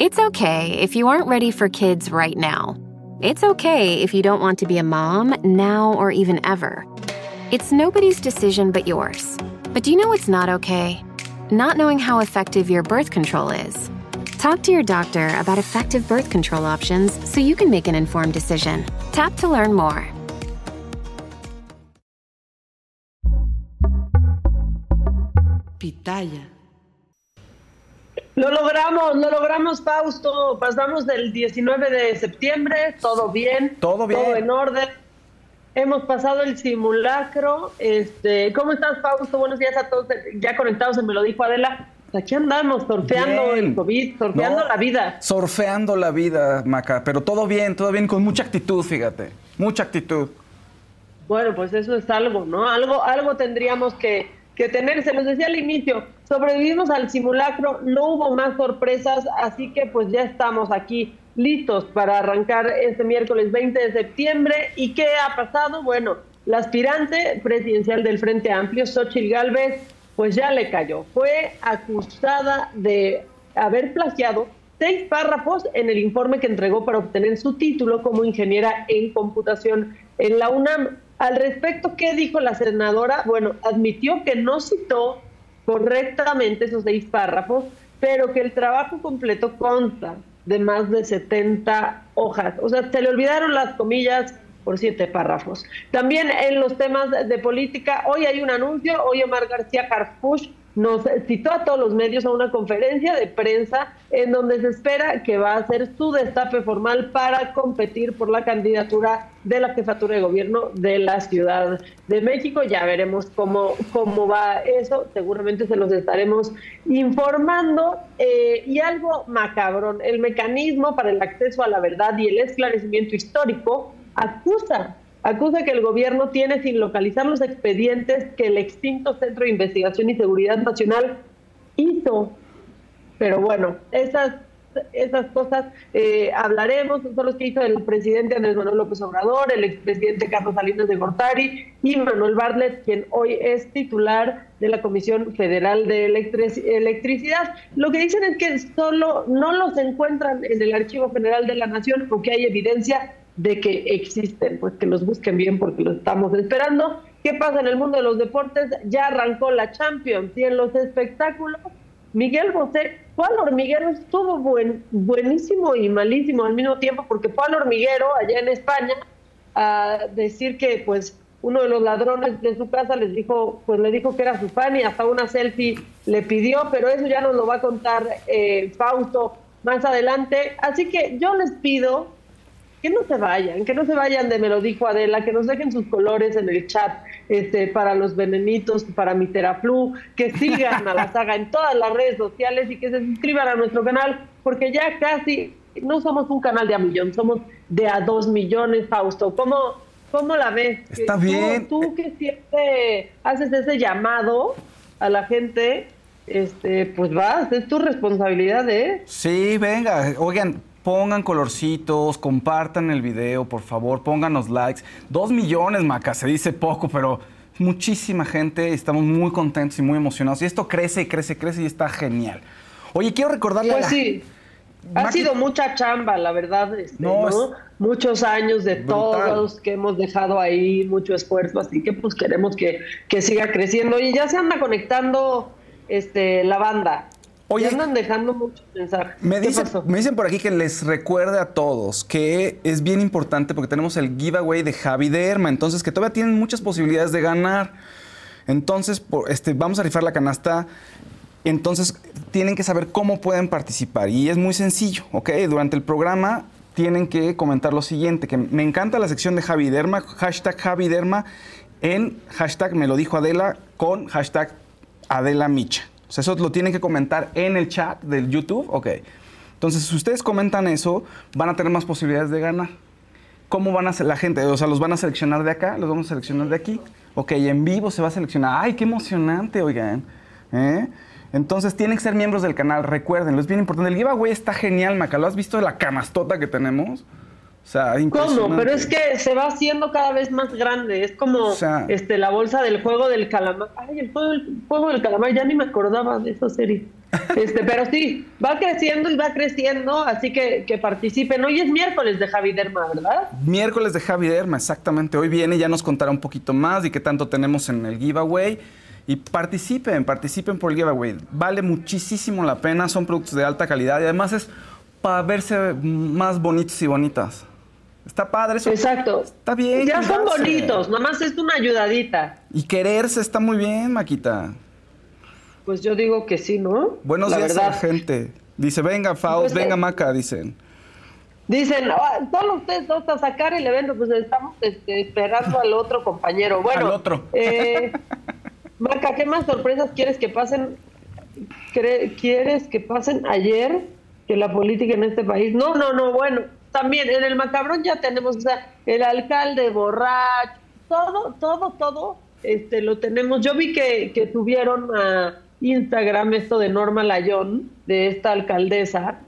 It's okay if you aren't ready for kids right now. It's okay if you don't want to be a mom now or even ever. It's nobody's decision but yours. But do you know what's not okay? Not knowing how effective your birth control is. Talk to your doctor about effective birth control options so you can make an informed decision. Tap to learn more. Pitaya. Lo logramos, lo logramos, Fausto. Pasamos del 19 de septiembre, todo bien. Todo bien. Todo en orden. Hemos pasado el simulacro. Este, ¿Cómo estás, Fausto? Buenos días a todos. Ya conectados en Me lo dijo Adela. Aquí andamos, sorfeando Bien. el COVID, sorfeando No, la vida. Surfeando la vida, Maca. Pero todo bien, todo bien, con mucha actitud, fíjate. Mucha actitud. Bueno, pues eso es algo, ¿no? Algo, algo tendríamos que, que tener. Se los decía al inicio, sobrevivimos al simulacro, no hubo más sorpresas, así que pues ya estamos aquí listos para arrancar este miércoles 20 de septiembre. ¿Y qué ha pasado? Bueno, la aspirante presidencial del Frente Amplio, Xochitl Gálvez, pues ya le cayó. Fue acusada de haber plagiado seis párrafos en el informe que entregó para obtener su título como ingeniera en computación en la UNAM. Al respecto, ¿qué dijo la senadora? Bueno, admitió que no citó correctamente esos seis párrafos, pero que el trabajo completo consta de más de 70 hojas. O sea, se le olvidaron las comillas por siete párrafos. También en los temas de política, hoy hay un anuncio, hoy Omar García Harfuch nos citó a todos los medios a una conferencia de prensa en donde se espera que va a hacer su destape formal para competir por la candidatura de la jefatura de gobierno de la Ciudad de México. Ya veremos cómo, cómo va eso, seguramente se los estaremos informando. Eh, y algo macabrón, el mecanismo para el acceso a la verdad y el esclarecimiento histórico acusa acusa que el gobierno tiene sin localizar los expedientes que el extinto Centro de Investigación y Seguridad Nacional hizo. Pero bueno, esas, esas cosas eh, hablaremos, son los que hizo el presidente Andrés Manuel López Obrador, el expresidente Carlos Salinas de Gortari y Manuel Bartlett, quien hoy es titular de la Comisión Federal de Electric- Electricidad. Lo que dicen es que solo no los encuentran en el Archivo General de la Nación porque hay evidencia de que existen, pues que los busquen bien porque los estamos esperando. ¿Qué pasa en el mundo de los deportes? Ya arrancó la Champions y en los espectáculos, Miguel Bosé, fue al hormiguero, estuvo buen, buenísimo y malísimo al mismo tiempo porque al hormiguero allá en España a decir que pues uno de los ladrones de su casa les dijo, pues le dijo que era su fan y hasta una selfie le pidió, pero eso ya nos lo va a contar eh, Fausto más adelante. Así que yo les pido que no se vayan, que no se vayan de Me lo dijo Adela, que nos dejen sus colores en el chat este, para los venenitos, para mi Teraflu, que sigan a la saga en todas las redes sociales y que se suscriban a nuestro canal, porque ya casi no somos un canal de a millón, somos de a dos millones, Fausto. ¿Cómo, cómo la ves? Está Tú- bien. Tú, que siempre haces ese llamado a la gente, este, pues vas, es tu responsabilidad, ¿eh? Sí, venga. Oigan, pongan colorcitos, compartan el video, por favor, pónganos likes. Dos millones, Maca, se dice poco, pero muchísima gente, estamos muy contentos y muy emocionados. Y esto crece y crece, crece y está genial. Oye, quiero recordarle a Pues la- sí. Ha Maqui- sido mucha chamba, la verdad. este, No, Muchos años de brutal. todos que hemos dejado ahí, mucho esfuerzo, así que pues queremos que, que siga creciendo. Y ya se anda conectando este, la banda. Oye, ya andan dejando muchos mensajes. Me, dicen por aquí que les recuerde a todos que es bien importante porque tenemos el giveaway de Javi Derma, entonces que todavía tienen muchas posibilidades de ganar. Entonces, por- este, vamos a rifar la canasta. Entonces, tienen que saber cómo pueden participar y es muy sencillo, ¿ok? Durante el programa tienen que comentar lo siguiente, que me encanta la sección de Javi Derma, hashtag Javi Derma, en hashtag me lo dijo Adela con hashtag Adela Micha. Eso lo tienen que comentar en el chat del YouTube. Ok. Entonces, si ustedes comentan eso, van a tener más posibilidades de ganar. ¿Cómo van a hacer la gente? O sea, los van a seleccionar de acá, los vamos a seleccionar de aquí. Ok, en vivo se va a seleccionar. ¡Ay, qué emocionante, oigan! ¿Eh? Entonces tienen que ser miembros del canal, recuerden, es bien importante. El giveaway está genial, Maca. ¿Lo has visto de la canastota que tenemos? Sea, ¿Cómo? Pero es que se va haciendo cada vez más grande. Es como este, la bolsa del juego del calamar. Ay, el juego, del calamar, ya ni me acordaba de esa serie. Este, pero sí, va creciendo y va creciendo, así que, que participen. Hoy es miércoles de Javi Derma, ¿verdad? Miércoles de Javi Derma, exactamente. Hoy viene, ya nos contará un poquito más y qué tanto tenemos en el giveaway. Y participen, participen por el giveaway. Vale muchísimo la pena, son productos de alta calidad y además es para verse más bonitos y bonitas. Está padre eso. Exacto. Está bien. Ya son bonitos, nomás es una ayudadita. Y quererse está muy bien, Maquita. Pues yo digo que sí, ¿no? Buenos días a la gente. Dice, venga, Faust, pues, venga, eh, Maca, dicen. Dicen, ah, solo ustedes dos a sacar el evento, pues estamos este, esperando al otro compañero. Bueno, al otro. Eh, Maca, ¿qué más sorpresas quieres que pasen? ¿Quieres que pasen ayer que la política en este país? No, no, no, bueno, también en el macabrón ya tenemos, o sea, el alcalde borracho, todo, todo, todo, este, lo tenemos. Yo vi que, que tuvieron a Instagram esto de Norma Layón, de esta alcaldesa,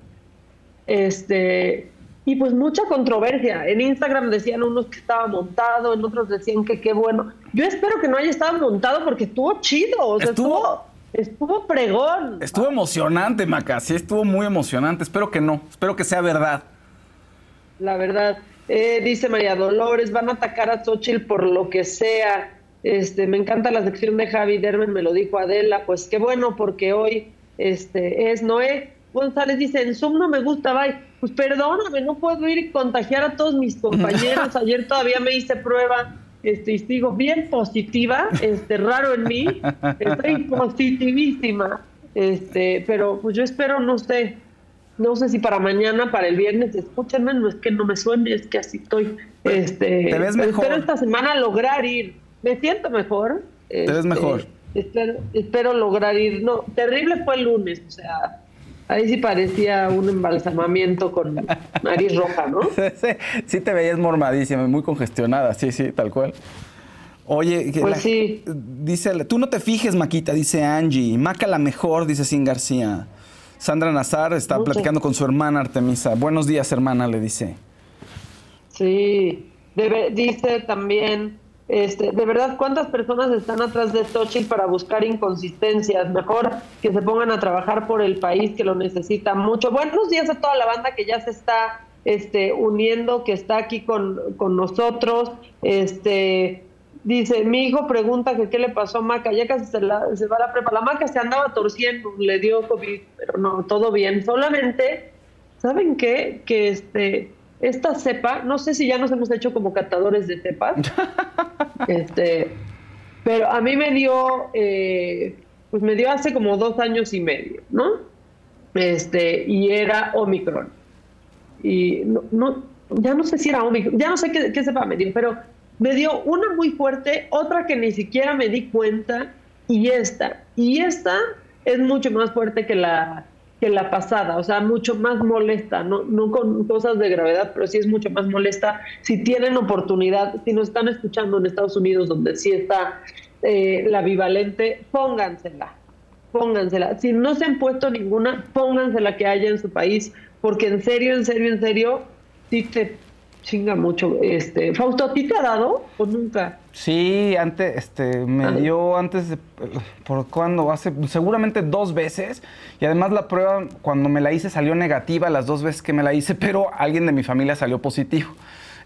este, y pues mucha controversia. En Instagram decían unos que estaba montado, en otros decían que qué bueno. Yo espero que no haya estado montado porque estuvo chido. O sea, estuvo, estuvo, pregón. Estuvo emocionante, Maca. Sí, estuvo muy emocionante. Espero que no. Espero que sea verdad. La verdad. Eh, dice María Dolores, van a atacar a Xochitl por lo que sea. Este, me encanta la sección de Javi Dermen, me lo dijo Adela. Pues qué bueno, porque hoy este, es Noé. González dice, en Zoom no me gusta, bye. Pues perdóname, no puedo ir y contagiar a todos mis compañeros. Ayer todavía me hice prueba este, y sigo bien positiva, este, raro en mí, estoy positivísima. Este, pero pues yo espero, no sé, no sé si para mañana, para el viernes, escúchenme, no es que no me suene, es que así estoy. Este, Te ves mejor. Espero esta semana lograr ir. Me siento mejor. Te ves mejor. Este, espero, espero lograr ir. No, terrible fue el lunes, o sea, Ahí sí parecía un embalsamamiento con nariz roja, ¿no? sí, te veías mormadísima, muy congestionada, sí, sí, tal cual. Oye, pues sí. dice, tú no te fijes, Maquita, dice Angie. Maca la mejor, dice Sin García. Sandra Nazar está platicando con su hermana Artemisa. Buenos días, hermana, le dice. Sí, dice también este, de verdad, ¿cuántas personas están atrás de Xochitl para buscar inconsistencias? Mejor que se pongan a trabajar por el país que lo necesita mucho. Buenos días a toda la banda que ya se está este, uniendo, que está aquí con, nosotros. Este, dice, mi hijo pregunta que qué le pasó a Maca, ya casi se, se va a la prepa. La Maca se andaba torciendo, le dio COVID, pero no, todo bien. Solamente, ¿saben qué? Que este esta cepa, no sé si ya nos hemos hecho como catadores de cepas, este, pero a mí me dio, eh, pues me dio hace como dos años y medio, ¿no? Este, y era Omicron. Y no, ya no sé si era Omicron, ya no sé qué, qué cepa me dio, pero me dio una muy fuerte, otra que ni siquiera me di cuenta, y esta. Y esta es mucho más fuerte que la que la pasada, o sea, mucho más molesta, no, no con cosas de gravedad, pero sí es mucho más molesta. Si tienen oportunidad, si nos están escuchando en Estados Unidos, donde sí está eh, la bivalente, póngansela, póngansela. Si no se han puesto ninguna, póngansela que haya en su país, porque en serio, en serio, en serio, sí te chinga mucho. Este, Fausto, ¿a ti te ha dado o nunca? Sí, antes, este, me ah. dio antes de, ¿por cuándo? Hace, seguramente dos veces. Y además la prueba, cuando me la hice, salió negativa las dos veces que me la hice, pero alguien de mi familia salió positivo.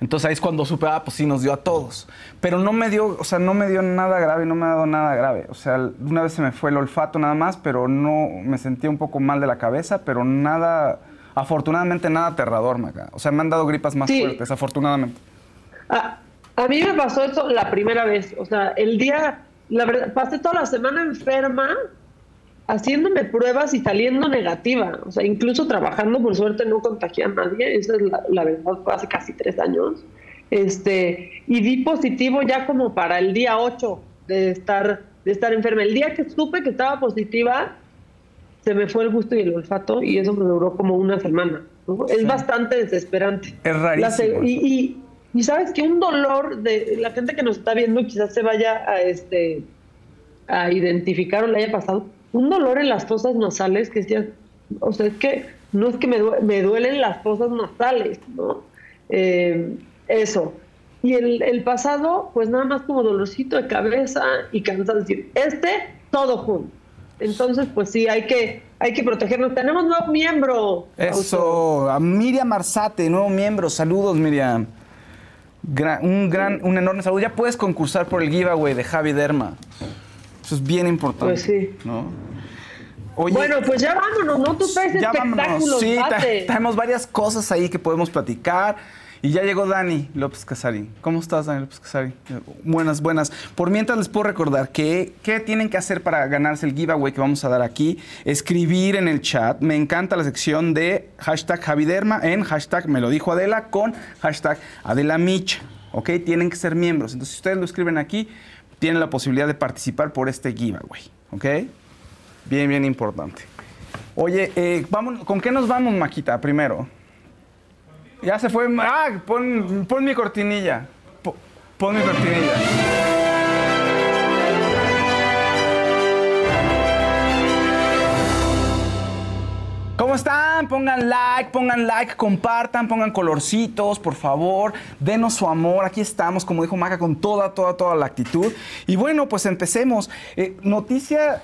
Entonces ahí es cuando supe, ah, pues sí, nos dio a todos. Pero no me dio, o sea, no me dio nada grave, no me ha dado nada grave. O sea, una vez se me fue el olfato nada más, pero no, me sentía un poco mal de la cabeza, pero nada Afortunadamente nada aterrador, Maca. O sea, me han dado gripas más fuertes, afortunadamente. A, a, mí me pasó eso la primera vez. O sea, el día, la verdad, pasé toda la semana enferma, haciéndome pruebas y saliendo negativa. O sea, incluso trabajando, por suerte no contagié a nadie. Esa es la, verdad, fue hace casi tres años. Este, y di positivo ya como para el día 8 de estar, de estar enferma. El día que supe que estaba positiva, se me fue el gusto y el olfato y eso me duró como una semana. Es bastante desesperante. Es rarísimo. y, y, sabes que un dolor de la gente que nos está viendo quizás se vaya a este a identificar o le haya pasado un dolor en las fosas nasales que decías, o sea, es que no es que me, me duelen las fosas nasales, ¿no? Eh, eso. Y el, el, pasado, pues nada más como dolorcito de cabeza y cansancio. Este, todo junto. Entonces, pues sí, hay que, hay que protegernos. Tenemos nuevo miembro. Eso, a Miriam Marzate, nuevo miembro. Saludos, Miriam. un gran, un enorme saludo. Ya puedes concursar por el giveaway de Javi Derma. Eso es bien importante. Pues sí. ¿no? bueno, pues ya vámonos, ¿no? Tú traes ya espectáculos. Sí, tenemos varias cosas ahí que podemos platicar. Y ya llegó Dani López Casari. ¿Cómo estás, Dani López Casari? Buenas, buenas. Por mientras les puedo recordar que qué tienen que hacer para ganarse el giveaway que vamos a dar aquí. Escribir en el chat. Me encanta la sección de hashtag Javiderma en hashtag me lo dijo Adela con hashtag Adela Mich. ¿Ok? Tienen que ser miembros. Entonces, si ustedes lo escriben aquí, tienen la posibilidad de participar por este giveaway. ¿Ok? Bien, bien importante. Oye, eh, vamos, ¿con qué nos vamos, Maquita, primero? Ya se fue. Ah, pon, pon mi cortinilla. Pon mi cortinilla. ¿Cómo están? Pongan like, pongan like, compartan, pongan colorcitos, por favor. Denos su amor. Aquí estamos, como dijo Maca, con toda, toda, toda la actitud. Y bueno, pues empecemos. Eh, noticia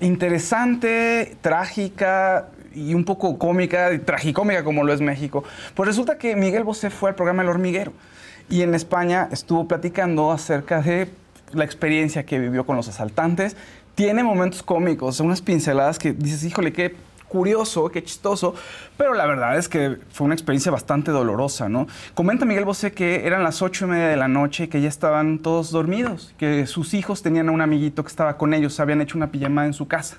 interesante, trágica, y un poco cómica, y tragicómica como lo es México. Pues resulta que Miguel Bosé fue al programa El Hormiguero y en España estuvo platicando acerca de la experiencia que vivió con los asaltantes. Tiene momentos cómicos, unas pinceladas que dices, híjole, qué curioso, qué chistoso, pero la verdad es que fue una experiencia bastante dolorosa, ¿no? Comenta Miguel Bosé que eran las ocho y media de la noche y que ya estaban todos dormidos, que sus hijos tenían a un amiguito que estaba con ellos, habían hecho una pijamada en su casa.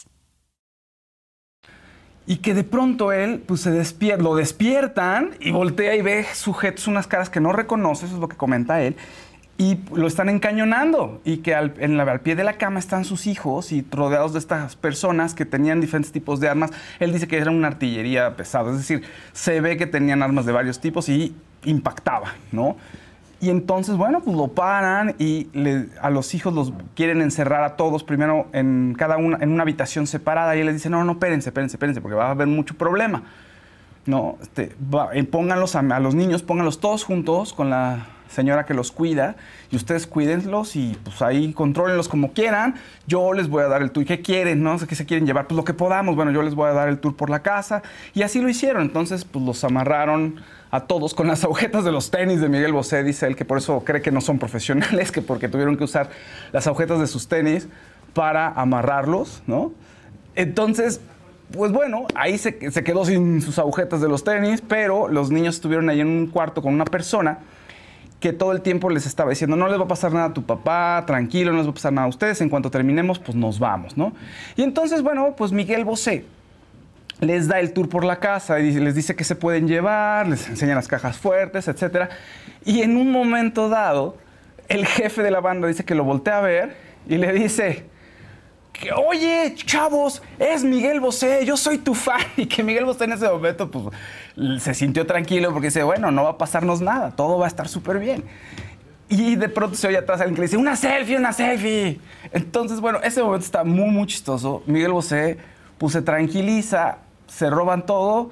Y que de pronto él, pues se despierta, lo despiertan y voltea y ve sujetos, unas caras que no reconoce, eso es lo que comenta él, y lo están encañonando. Y que al, en la, al pie de la cama están sus hijos y rodeados de estas personas que tenían diferentes tipos de armas. Él dice que era una artillería pesada, es decir, se ve que tenían armas de varios tipos y impactaba, ¿no? Y entonces, bueno, pues lo paran y a los hijos los quieren encerrar a todos primero en cada una, en una habitación separada y él les dice, no, no, espérense, espérense, espérense, porque va a haber mucho problema. No, este, eh, pónganlos a, los niños, pónganlos todos juntos con la señora que los cuida y ustedes cuídenlos y pues ahí controlenlos como quieran. Yo les voy a dar el tour. ¿Qué quieren? No qué se quieren llevar. Pues lo que podamos. Bueno, yo les voy a dar el tour por la casa. Y así lo hicieron. Entonces, pues los amarraron a todos con las agujetas de los tenis de Miguel Bosé, dice él, que por eso cree que no son profesionales, que porque tuvieron que usar las agujetas de sus tenis para amarrarlos, ¿no? Entonces, pues bueno, ahí se, quedó sin sus agujetas de los tenis, pero los niños estuvieron ahí en un cuarto con una persona que todo el tiempo les estaba diciendo, no les va a pasar nada a tu papá, tranquilo, no les va a pasar nada a ustedes, en cuanto terminemos, pues nos vamos, ¿no? Y entonces, bueno, pues Miguel Bosé les da el tour por la casa y les dice que se pueden llevar, les enseña las cajas fuertes, etc. Y en un momento dado, el jefe de la banda dice que lo voltea a ver y le dice, que, oye, chavos, es Miguel Bosé, yo soy tu fan. Y que Miguel Bosé en ese momento pues, se sintió tranquilo porque dice, bueno, no va a pasarnos nada, todo va a estar súper bien. Y de pronto se oye atrás alguien que le dice, una selfie, una selfie. Entonces, bueno, ese momento está muy, muy chistoso. Miguel Bosé pues, se tranquiliza, se roban todo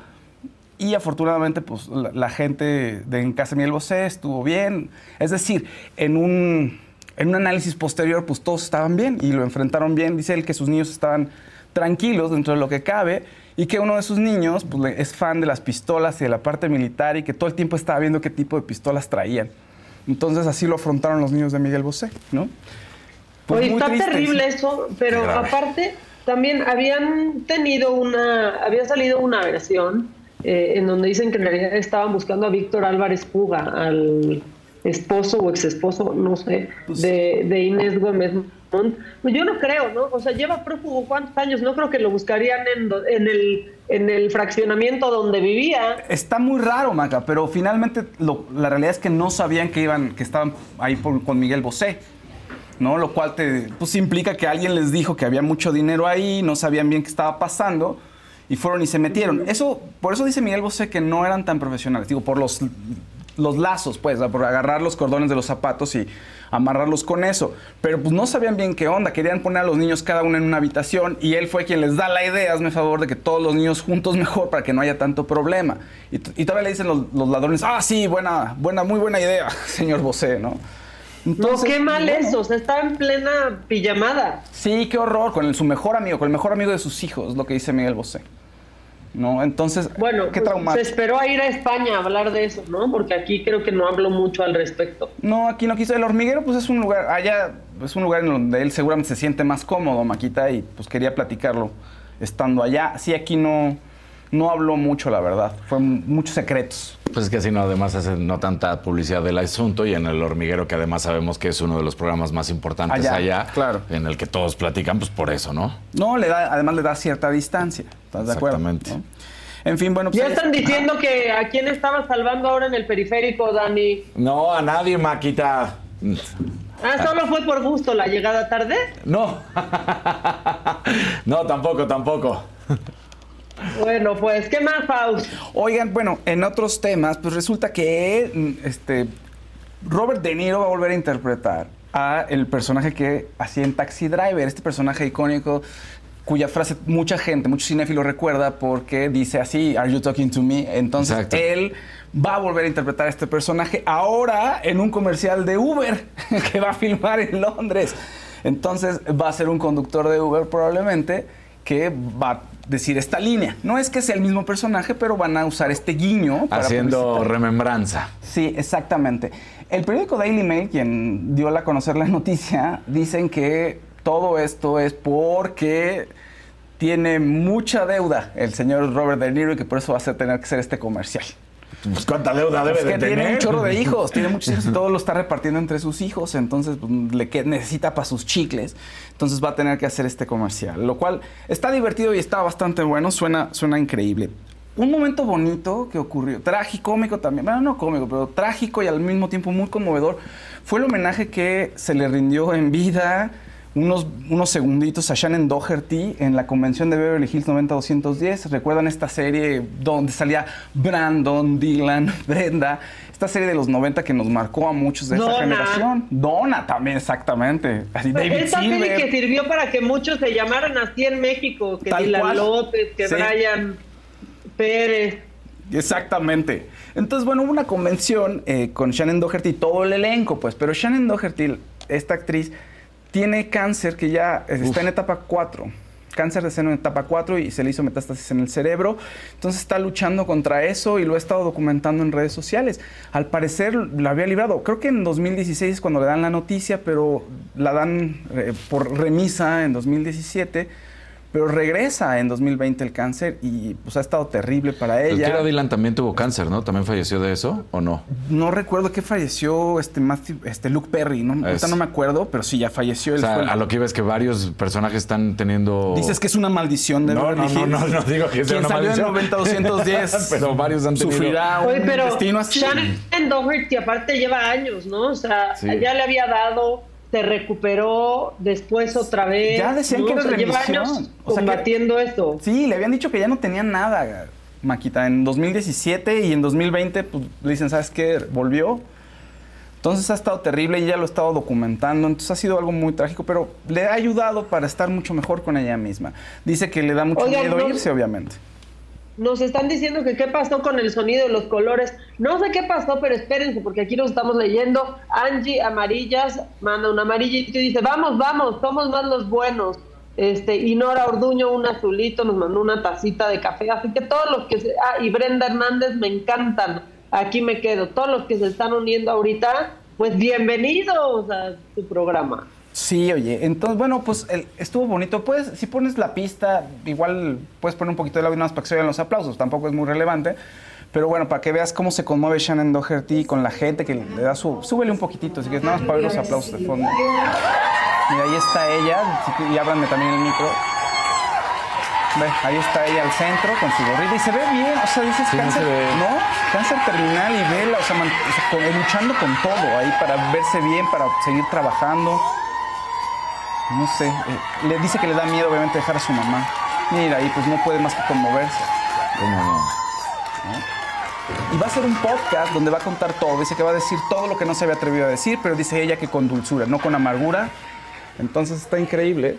y afortunadamente pues, la, la gente de en casa de Miguel Bosé estuvo bien. Es decir, en un, en un análisis posterior pues todos estaban bien y lo enfrentaron bien. Dice él que sus niños estaban tranquilos dentro de lo que cabe y que uno de sus niños pues, es fan de las pistolas y de la parte militar y que todo el tiempo estaba viendo qué tipo de pistolas traían. Entonces así lo afrontaron los niños de Miguel Bosé, ¿no? Pues Oye, muy está triste, terrible sí. eso, pero aparte también habían tenido una, había salido una versión eh, en donde dicen que en realidad estaban buscando a Víctor Álvarez Puga, al esposo o exesposo, no sé, Pues de, de Inés Gómez Montt. Pues yo no creo, ¿no? O sea, lleva prófugo cuántos años, no creo que lo buscarían en, en, el, en el fraccionamiento donde vivía. Está muy raro, Maca, pero finalmente lo- la realidad es que no sabían que iban, que estaban ahí por- con Miguel Bosé. ¿No? Lo cual te, pues, implica que alguien les dijo que había mucho dinero ahí, no sabían bien qué estaba pasando y fueron y se metieron. Eso, por eso dice Miguel Bosé que no eran tan profesionales, digo, por los, los lazos, pues, por agarrar los cordones de los zapatos y amarrarlos con eso. Pero pues no sabían bien qué onda, querían poner a los niños cada uno en una habitación y él fue quien les da la idea, hazme favor de que todos los niños juntos mejor para que no haya tanto problema. Y, y todavía le dicen los, los ladrones, ah, sí, buena, buena, muy buena idea, señor Bosé, ¿no? No, Entonces, qué mal bueno. eso, o sea, está en plena pijamada. Sí, qué horror, con el- su mejor amigo, con el mejor amigo de sus hijos, lo que dice Miguel Bosé. ¿No? Entonces, Bueno, qué pues, traumático. se esperó a ir a España a hablar de eso, ¿no? Porque aquí creo que no hablo mucho al respecto. No, aquí no quiso. El hormiguero, pues es un lugar, allá es un lugar en donde él seguramente se siente más cómodo, Maquita, y pues quería platicarlo estando allá. Sí, aquí no, no habló mucho, la verdad. Fue muchos secretos. Pues es que si no, además hacen no tanta publicidad del asunto y en el hormiguero, que además sabemos que es uno de los programas más importantes Allá, allá, claro. en el que todos platican, pues por eso, ¿no? No, le da, además le da cierta distancia. ¿Estás de acuerdo? Exactamente. ¿No? En fin, bueno, pues Ya están está. diciendo que a quién estaba salvando ahora en el periférico, Dani. No, a nadie, Maquita. Ah, solo fue por gusto la llegada tarde. No. no, tampoco, tampoco. Bueno, pues, ¿qué más, Faust? Oigan, bueno, en otros temas, pues resulta que este, Robert De Niro va a volver a interpretar a el personaje que hacía en Taxi Driver, este personaje icónico cuya frase mucha gente, mucho cinéfilo recuerda porque dice así, ¿Are you talking to me? Entonces Exacto. él va a volver a interpretar a este personaje ahora en un comercial de Uber que va a filmar en Londres. Entonces va a ser un conductor de Uber probablemente que va a decir esta línea. No es que sea el mismo personaje, pero van a usar este guiño para Haciendo publicitar. remembranza. Sí, exactamente. El periódico Daily Mail, quien dio a conocer la noticia, dicen que todo esto es porque tiene mucha deuda el señor Robert De Niro y que por eso va a tener que hacer este comercial. Pues cuánta deuda debe Es de que tener. tiene un chorro de hijos, tiene muchos hijos y todo lo está repartiendo entre sus hijos, entonces pues, le que- necesita para sus chicles, entonces va a tener que hacer este comercial, lo cual está divertido y está bastante bueno, suena, suena increíble. Un momento bonito que ocurrió, trágico, cómico también, bueno, no cómico, pero trágico y al mismo tiempo muy conmovedor, fue el homenaje que se le rindió en vida unos, unos segunditos a Shannon Doherty en la convención de Beverly Hills 90-210. ¿Recuerdan esta serie donde salía Brandon, Dylan, Brenda? Esta serie de los 90 que nos marcó a muchos de esa Donna. generación. Donna también, exactamente. Así, David Esta serie que sirvió para que muchos se llamaran así en México, que Tal Dylan cual. López, que Sí. Brian Pérez. Exactamente. Entonces, bueno, hubo una convención eh, con Shannon Doherty todo el elenco, pues. Pero Shannon Doherty, esta actriz, tiene cáncer que ya eh, está en etapa 4. Cáncer de seno en etapa 4 y se le hizo metástasis en el cerebro. Entonces está luchando contra eso y lo ha estado documentando en redes sociales. Al parecer la había librado. Creo que en 2016 es cuando le dan la noticia, pero la dan eh, por remisa en 2017. Pero regresa en 2020 el cáncer y pues ha estado terrible para El que ella. era Dylan también tuvo cáncer, ¿no? ¿También falleció de eso o no? No recuerdo que falleció este, Matthew- este Luke Perry, ¿no? Ahorita Es- no me acuerdo, pero sí, ya falleció. O sea, fue a lo que iba es que varios personajes están teniendo... Dices que es una maldición de No, no, no, no, no digo que sea una salió maldición. en 90-210 Pero varios han tenido- Sufrirá un Oye, pero destino así. Shannon Doherty aparte lleva años, ¿no? O sea, Sí. ya le había dado, se recuperó, después otra vez. Ya decían que era remisión. años O sea, que- combatiendo esto. Sí, le habían dicho que ya no tenía nada, Maquita. En 2017 y en 2020 pues, le dicen, ¿sabes qué? Volvió. Entonces ha estado terrible y ella lo ha estado documentando, entonces ha sido algo muy trágico, pero le ha ayudado para estar mucho mejor con ella misma. Dice que le da mucho miedo no- irse, obviamente. Nos están diciendo que qué pasó con el sonido y los colores. No sé qué pasó, pero espérense, porque aquí nos estamos leyendo. Angie Amarillas manda un amarillito y dice, vamos, vamos, somos más los buenos. Este, y Nora Orduño, un azulito, nos mandó una tacita de café. Así que todos los que se... Ah, y Brenda Hernández, me encantan. Aquí me quedo. Todos los que se están uniendo ahorita, pues bienvenidos a su programa. Sí, oye, entonces, bueno, pues el- estuvo bonito. Puedes, si pones la pista, igual puedes poner un poquito de nada más para que se oigan los aplausos, tampoco es muy relevante. Pero bueno, para que veas cómo se conmueve Shannon Doherty con la gente que le da su... Súbele un poquito, así que es nada más para oír los aplausos de fondo. Mira, ahí está ella, si y ábranme también el micro. Ve, ahí está ella al centro con su gorrita y se ve bien, o sea, dices Sí, no cáncer, se ve. ¿no? Cáncer terminal y vela, o sea, man- o sea, con- luchando con todo ahí para verse bien, para seguir trabajando. No sé, eh, le dice que le da miedo obviamente dejar a su mamá. Mira, y pues no puede más que conmoverse. ¿Cómo no? Y va a ser un podcast donde va a contar todo. Dice que va a decir todo lo que no se había atrevido a decir, pero dice ella que con dulzura, no con amargura. Entonces está increíble.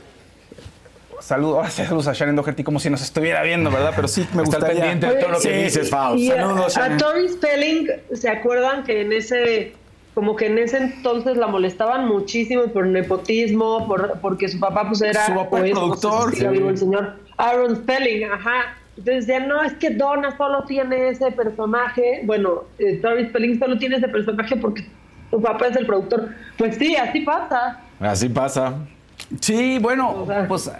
Saludos, ahora sí, saludos a Shannon Doherty como si nos estuviera viendo, ¿verdad? Pero sí me gustaría. pendiente de todo lo que Sí. dices, Faust. A, Saludos, a Shannon. Tori Spelling, ¿se acuerdan que en ese, como que en ese entonces la molestaban muchísimo por nepotismo, por, porque su papá pues era Su papá o es es, no sé productor, si sí. el señor Aaron Spelling, ajá. Entonces decían, no, es que Donna solo tiene ese personaje. Bueno, eh, Tori Spelling solo tiene ese personaje porque su papá es el productor. Pues sí, así pasa. Así pasa. Sí, bueno, O sea. pues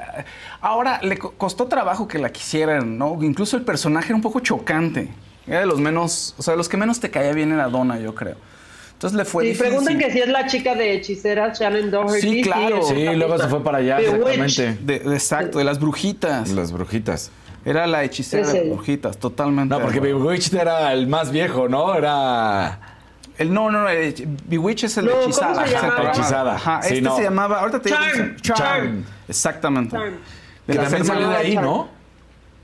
ahora le co- costó trabajo que la quisieran, ¿no? Incluso el personaje era un poco chocante. Era de los menos, o sea, de los que menos te caía bien era Donna, yo creo. Entonces le fue y difícil. preguntan que si es la chica de hechiceras, Shannon Doherty. Sí, claro. es Sí, luego se fue para allá, exactamente. De- de- exacto, de las brujitas. Las brujitas. Era la hechicera Es de ella. brujitas, totalmente. No, porque. Bewitched era el más viejo, ¿no? Era. El, no, no, no, el Bewitch es el No, de ¿cómo hechizada. llamaba? el. Hechizada. Ajá, Sí, este no. se llamaba, ahorita te llama. Charm. Charm. Exactamente. Charm. De Que las también salió de ahí, Charm. ¿no?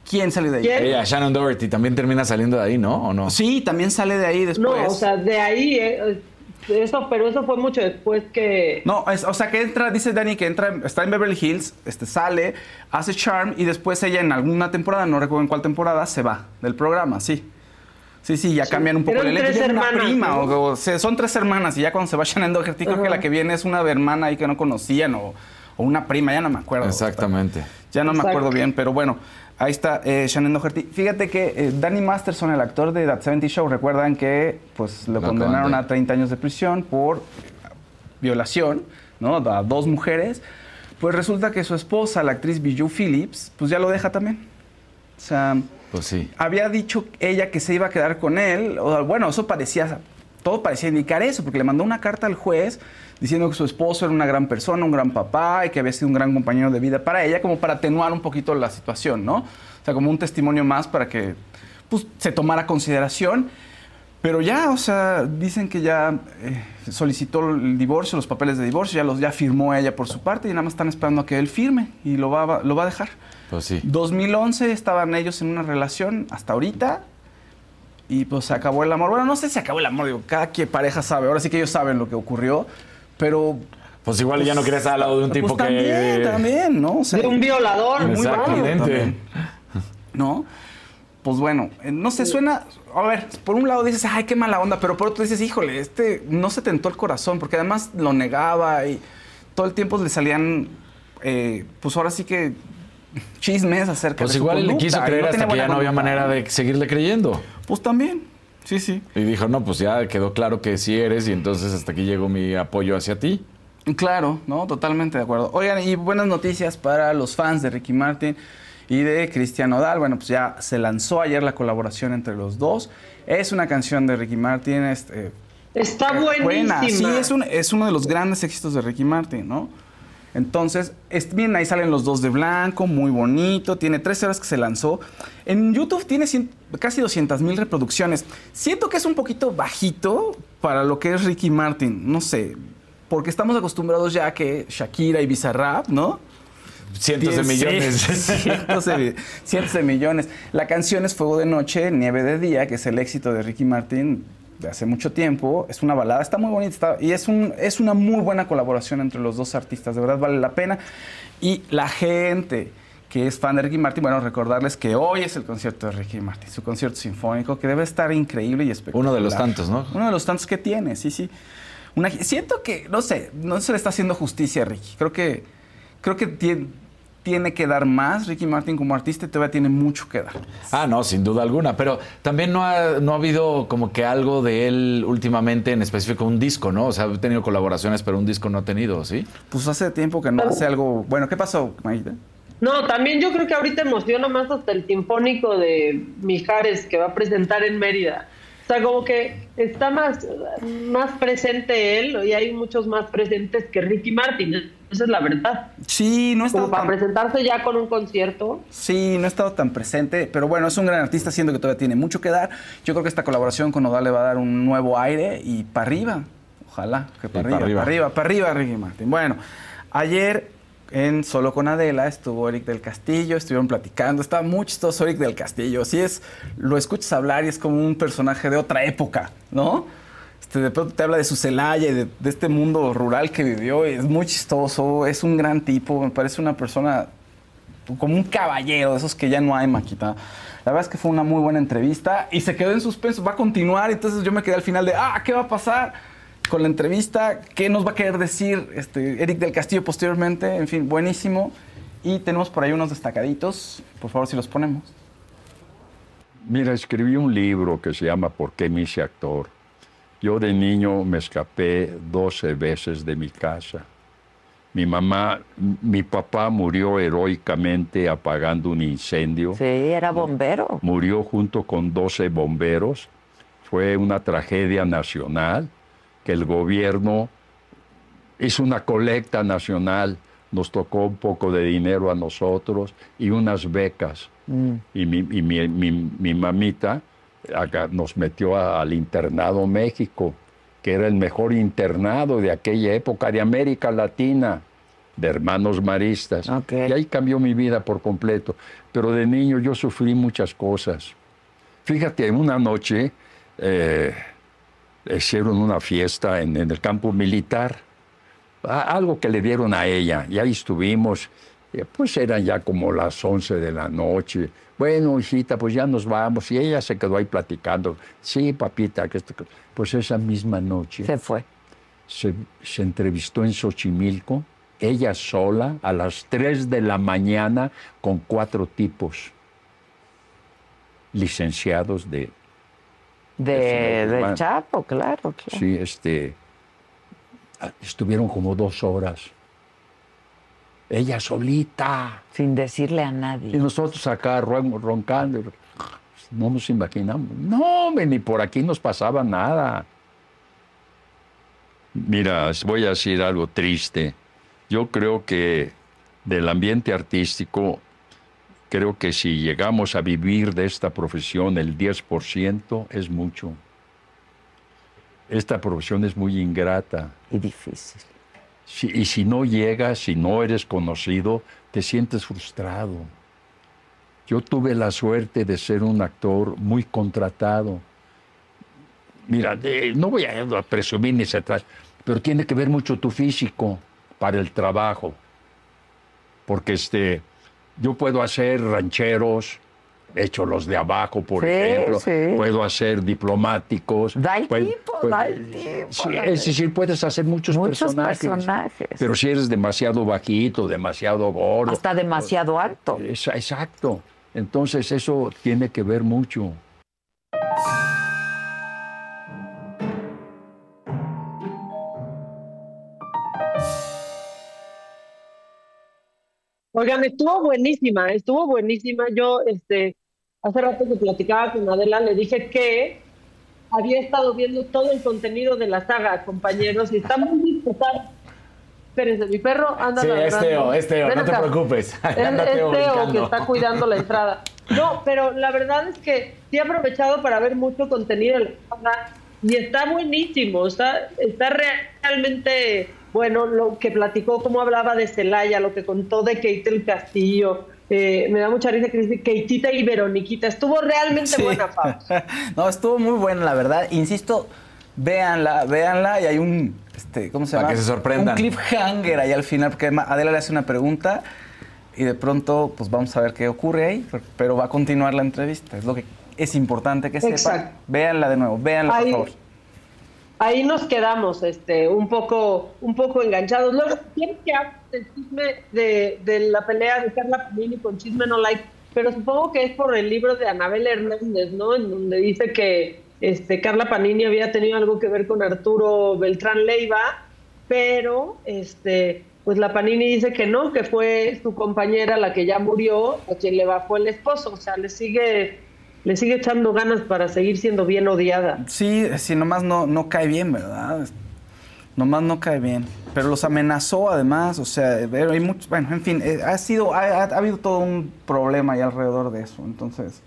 ¿Quién salió de ahí? ¿Quién? Ella, Shannon Doherty, también termina saliendo de ahí, ¿no? ¿O no? Sí, también sale de ahí después. No, o sea, de ahí, eh, eso, pero eso fue mucho después que... No, es- o sea que entra, dice Dani que entra, está en Beverly Hills, este, sale, hace Charm y después ella en alguna temporada, no recuerdo en cuál temporada, se va del programa, sí. Sí, sí, ya cambian un poco Eran el elenco. tres era una hermanas, prima, ¿no? o, o sea, son tres hermanas y ya cuando se va Shannon Doherty, creo que la que viene es una hermana ahí que no conocían o, o una prima, ya no me acuerdo. Exactamente. Ya no me acuerdo bien, pero bueno, ahí está eh, Shannon Doherty. Fíjate que eh, Danny Masterson, el actor de That 70 Show, recuerdan que pues lo Lo condenaron de- a 30 años de prisión por violación, ¿no? A dos mujeres. Pues resulta que su esposa, la actriz Bijou Phillips, pues ya lo deja también. O sea, Pues sí. había dicho ella que se iba a quedar con él. O, bueno, eso parecía, todo parecía indicar eso, porque le mandó una carta al juez diciendo que su esposo era una gran persona, un gran papá y que había sido un gran compañero de vida para ella, como para atenuar un poquito la situación, ¿no? O sea, como un testimonio más para que pues, se tomara consideración. Pero ya, o sea, dicen que ya eh, solicitó el divorcio, los papeles de divorcio, ya los ya firmó ella por su parte y nada más están esperando a que él firme y lo va, lo va a dejar. Pues sí. 2011 estaban ellos en una relación hasta ahorita y pues se acabó el amor. Bueno, no sé si acabó el amor, digo, cada que pareja sabe, ahora sí que ellos saben lo que ocurrió, pero... Pues igual ya no querías estar al lado de un pues tipo también, que. también, ¿no? O sea, De un violador. muy Exactamente. también, ¿no? Pues bueno, eh, no sé, suena... A ver, por un lado dices, ay, qué mala onda, pero por otro dices, híjole, este no se tentó el corazón, porque además lo negaba y todo el tiempo le salían, eh, pues ahora sí que chismes acerca Pues de su igual le conducta, quiso creer no hasta que ya no había manera de seguirle creyendo. Pues también, sí, sí. Y dijo, no, pues ya quedó claro que sí eres y entonces hasta aquí llegó mi apoyo hacia ti. Claro, ¿no? Totalmente de acuerdo. Oigan, y buenas noticias para los fans de Ricky Martin y de Cristian Nodal. Bueno, pues ya se lanzó ayer la colaboración entre los dos. Es una canción de Ricky Martin. Este, Está buenísima. buena. Sí, es, un- es uno de los grandes éxitos de Ricky Martin, ¿no? Entonces, es, bien, ahí salen los dos de blanco, muy bonito. Tiene tres horas que se lanzó. En YouTube tiene cien- casi 200 mil reproducciones. Siento que es un poquito bajito para lo que es Ricky Martin. No sé, porque estamos acostumbrados ya a que Shakira y Bizarrap, ¿no? Cientos de Sí, millones. cientos, de, cientos de millones. La canción es Fuego de Noche, Nieve de Día, que es el éxito de Ricky Martin de hace mucho tiempo. Es una balada, está muy bonita y es, un, es una muy buena colaboración entre los dos artistas. De verdad vale la pena. Y la gente que es fan de Ricky Martin, bueno, recordarles que hoy es el concierto de Ricky Martin, su concierto sinfónico, que debe estar increíble y espectacular. Uno de los tantos, ¿no? Uno de los tantos que tiene, sí, sí. Una, siento que, no sé, no se le está haciendo justicia a Ricky. Creo que, creo que tiene, tiene que dar más Ricky Martin como artista y todavía tiene mucho que dar. Ah, no, sin duda alguna. Pero también no ha, no ha habido como que algo de él últimamente, en específico un disco, ¿no? O sea, ha tenido colaboraciones, pero un disco no ha tenido, ¿sí? Pues hace tiempo que no hace algo. Bueno, ¿qué pasó, Maite? No, también yo creo que ahorita emociona más hasta el sinfónico de Mijares que va a presentar en Mérida. O sea, como que está más, más presente él y hay muchos más presentes que Ricky Martin. Esa es la verdad. Sí, no está para presentarse ya con un concierto. Sí, no ha estado tan presente, pero bueno, es un gran artista, siendo que todavía tiene mucho que dar. Yo creo que esta colaboración con Odal le va a dar un nuevo aire y para arriba. Ojalá, que para arriba, para arriba, para arriba, Ricky Martin. Bueno, ayer en Solo con Adela estuvo Eric del Castillo, estuvieron platicando, estaba muy chistoso Eric del Castillo. Así es, lo escuchas hablar y es como un personaje de otra época, ¿no? Este, de pronto te habla de su Celaya y de, este mundo rural que vivió, es muy chistoso, es un gran tipo, me parece una persona como un caballero, esos que ya no hay, Maquita. La verdad es que fue una muy buena entrevista y se quedó en suspenso, va a continuar, entonces yo me quedé al final de, ah, ¿qué va a pasar? con la entrevista, qué nos va a querer decir este, Eric del Castillo posteriormente, en fin, buenísimo. Y tenemos por ahí unos destacaditos, por favor si los ponemos. Mira, escribí un libro que se llama ¿Por qué me hice actor? Yo de niño me escapé 12 veces de mi casa. Mi mamá, mi papá murió heroicamente apagando un incendio. Sí, era bombero. Murió junto con 12 bomberos. Fue una tragedia nacional que el gobierno hizo una colecta nacional, nos tocó un poco de dinero a nosotros y unas becas. Mm. Y, mi, mamita nos metió al internado México, que era el mejor internado de aquella época de América Latina, de hermanos maristas. Y ahí cambió mi vida por completo. Pero de niño yo sufrí muchas cosas. Fíjate, una noche... Eh, hicieron una fiesta en, el campo militar, algo que le dieron a ella, y ahí estuvimos, pues eran ya como las 11 de la noche. Bueno, hijita, pues ya nos vamos. Y ella se quedó ahí platicando. Sí, papita, que pues esa misma noche. Se fue. Se, se entrevistó en Xochimilco, ella sola, a las 3 de la mañana, con cuatro tipos licenciados de de, del Chapo, claro, Sí, este, estuvieron como dos horas. Ella solita. Sin decirle a nadie. Y nosotros acá roncando. No nos imaginamos. No, ni por aquí nos pasaba nada. Mira, voy a decir algo triste. Yo creo que del ambiente artístico Creo que si llegamos a vivir de esta profesión el 10% es mucho. Esta profesión es muy ingrata. Y difícil. Y si no llegas, si no eres conocido, te sientes frustrado. Yo tuve la suerte de ser un actor muy contratado. Mira, no voy a presumir ni se trata, pero tiene que ver mucho tu físico para el trabajo. Porque este, yo puedo hacer rancheros, hecho los de abajo, por ejemplo. Puedo hacer diplomáticos. Da el tipo, da el tipo. es decir, puedes hacer muchos, personajes, Pero si eres demasiado bajito, demasiado gordo. Hasta demasiado alto. exacto. Entonces eso tiene que ver mucho. Oigan, estuvo buenísima, estuvo buenísima. Yo, este, hace rato que platicaba con Adela, le dije que había estado viendo todo el contenido de la saga, compañeros, y está muy disfrutado. Espérense, mi perro anda Sí, es Teo, es Teo, no te preocupes. Es, Teo, que está cuidando la entrada. No, pero la verdad es que sí he aprovechado para ver mucho contenido de la saga y está buenísimo, está, está realmente bueno, lo que platicó, cómo hablaba de Celaya, lo que contó de Kate el Castillo, eh, me da mucha risa que dice Keitita y Veroniquita. Estuvo realmente Sí. buena, Fab. no, estuvo muy buena, la verdad. Insisto, véanla, véanla y hay un, este, ¿cómo se Para llama? que se sorprendan. Un cliffhanger ahí al final, porque además Adela le hace una pregunta y de pronto, pues vamos a ver qué ocurre ahí, pero- va a continuar la entrevista. Es lo que es importante que sepan. Exacto. Véanla de nuevo, véanla, por favor. Ahí nos quedamos este, un, poco, un poco enganchados. Luego, ¿quién que habla del chisme de, de la pelea de Carla Panini con Chisme No Like? Pero supongo que es por el libro de Anabel Hernández, ¿no? En donde dice que este, Carla Panini había tenido algo que ver con Arturo Beltrán Leiva, pero este, pues la Panini dice que no, que fue su compañera la que ya murió, a quien le bajó el esposo. O sea, le sigue, le sigue echando ganas para seguir siendo bien odiada. Sí, sí, nomás no, no cae bien, ¿verdad? Nomás no cae bien. Pero los amenazó además, o sea, hay mucho, bueno, en fin, eh, ha sido, ha- ha habido todo un problema ahí alrededor de eso. Entonces,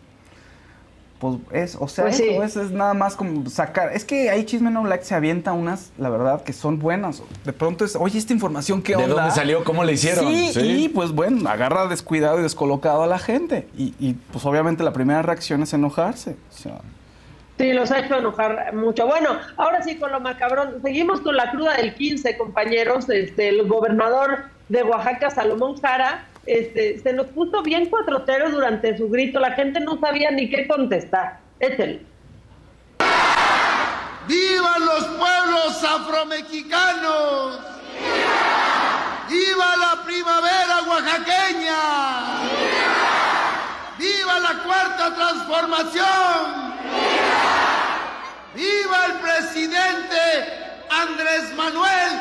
pues es, o sea, Pues sí. eso es, es nada más como sacar. Es que ahí Chisme No Like se avienta unas, la verdad, que son buenas. De pronto es, oye, esta información, ¿qué ¿De onda? dónde salió? ¿Cómo le hicieron? Sí, Sí. y pues bueno, agarra descuidado y descolocado a la gente. Y, y, pues obviamente la primera reacción es enojarse. O sea, Sí, los ha hecho enojar mucho. Bueno, ahora sí con lo macabrón. Seguimos con la cruda del 15, compañeros. Este, el gobernador de Oaxaca, Salomón Jara, este, se nos puso bien cuatrotero durante su grito. La gente no sabía ni qué contestar. Échale. ¡Vivan los pueblos afromexicanos! ¡Viva la primavera oaxaqueña! ¡Viva la cuarta transformación! ¡Viva el presidente Andrés Manuel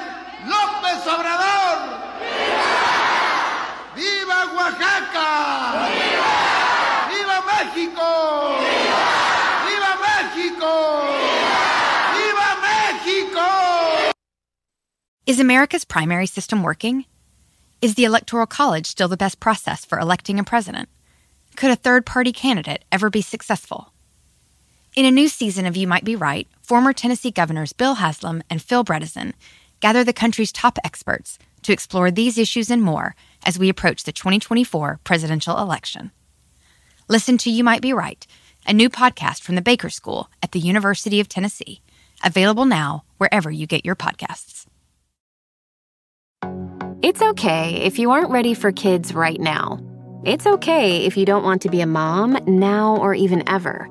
López Obrador! ¡Viva Oaxaca! ¡Viva México! ¡Viva México! ¡Viva México! Is America's primary system working? Is the Electoral College still the best process for electing a president? Could a third party candidate ever be successful? In a new season of You Might Be Right, former Tennessee governors Bill Haslam and Phil Bredesen gather the country's top experts to explore these issues and more as we approach the 2024 presidential election. Listen to You Might Be Right, a new podcast from the Baker School at the University of Tennessee, available now wherever you get your podcasts. It's okay if you aren't ready for kids right now. It's okay if you don't want to be a mom now or even ever.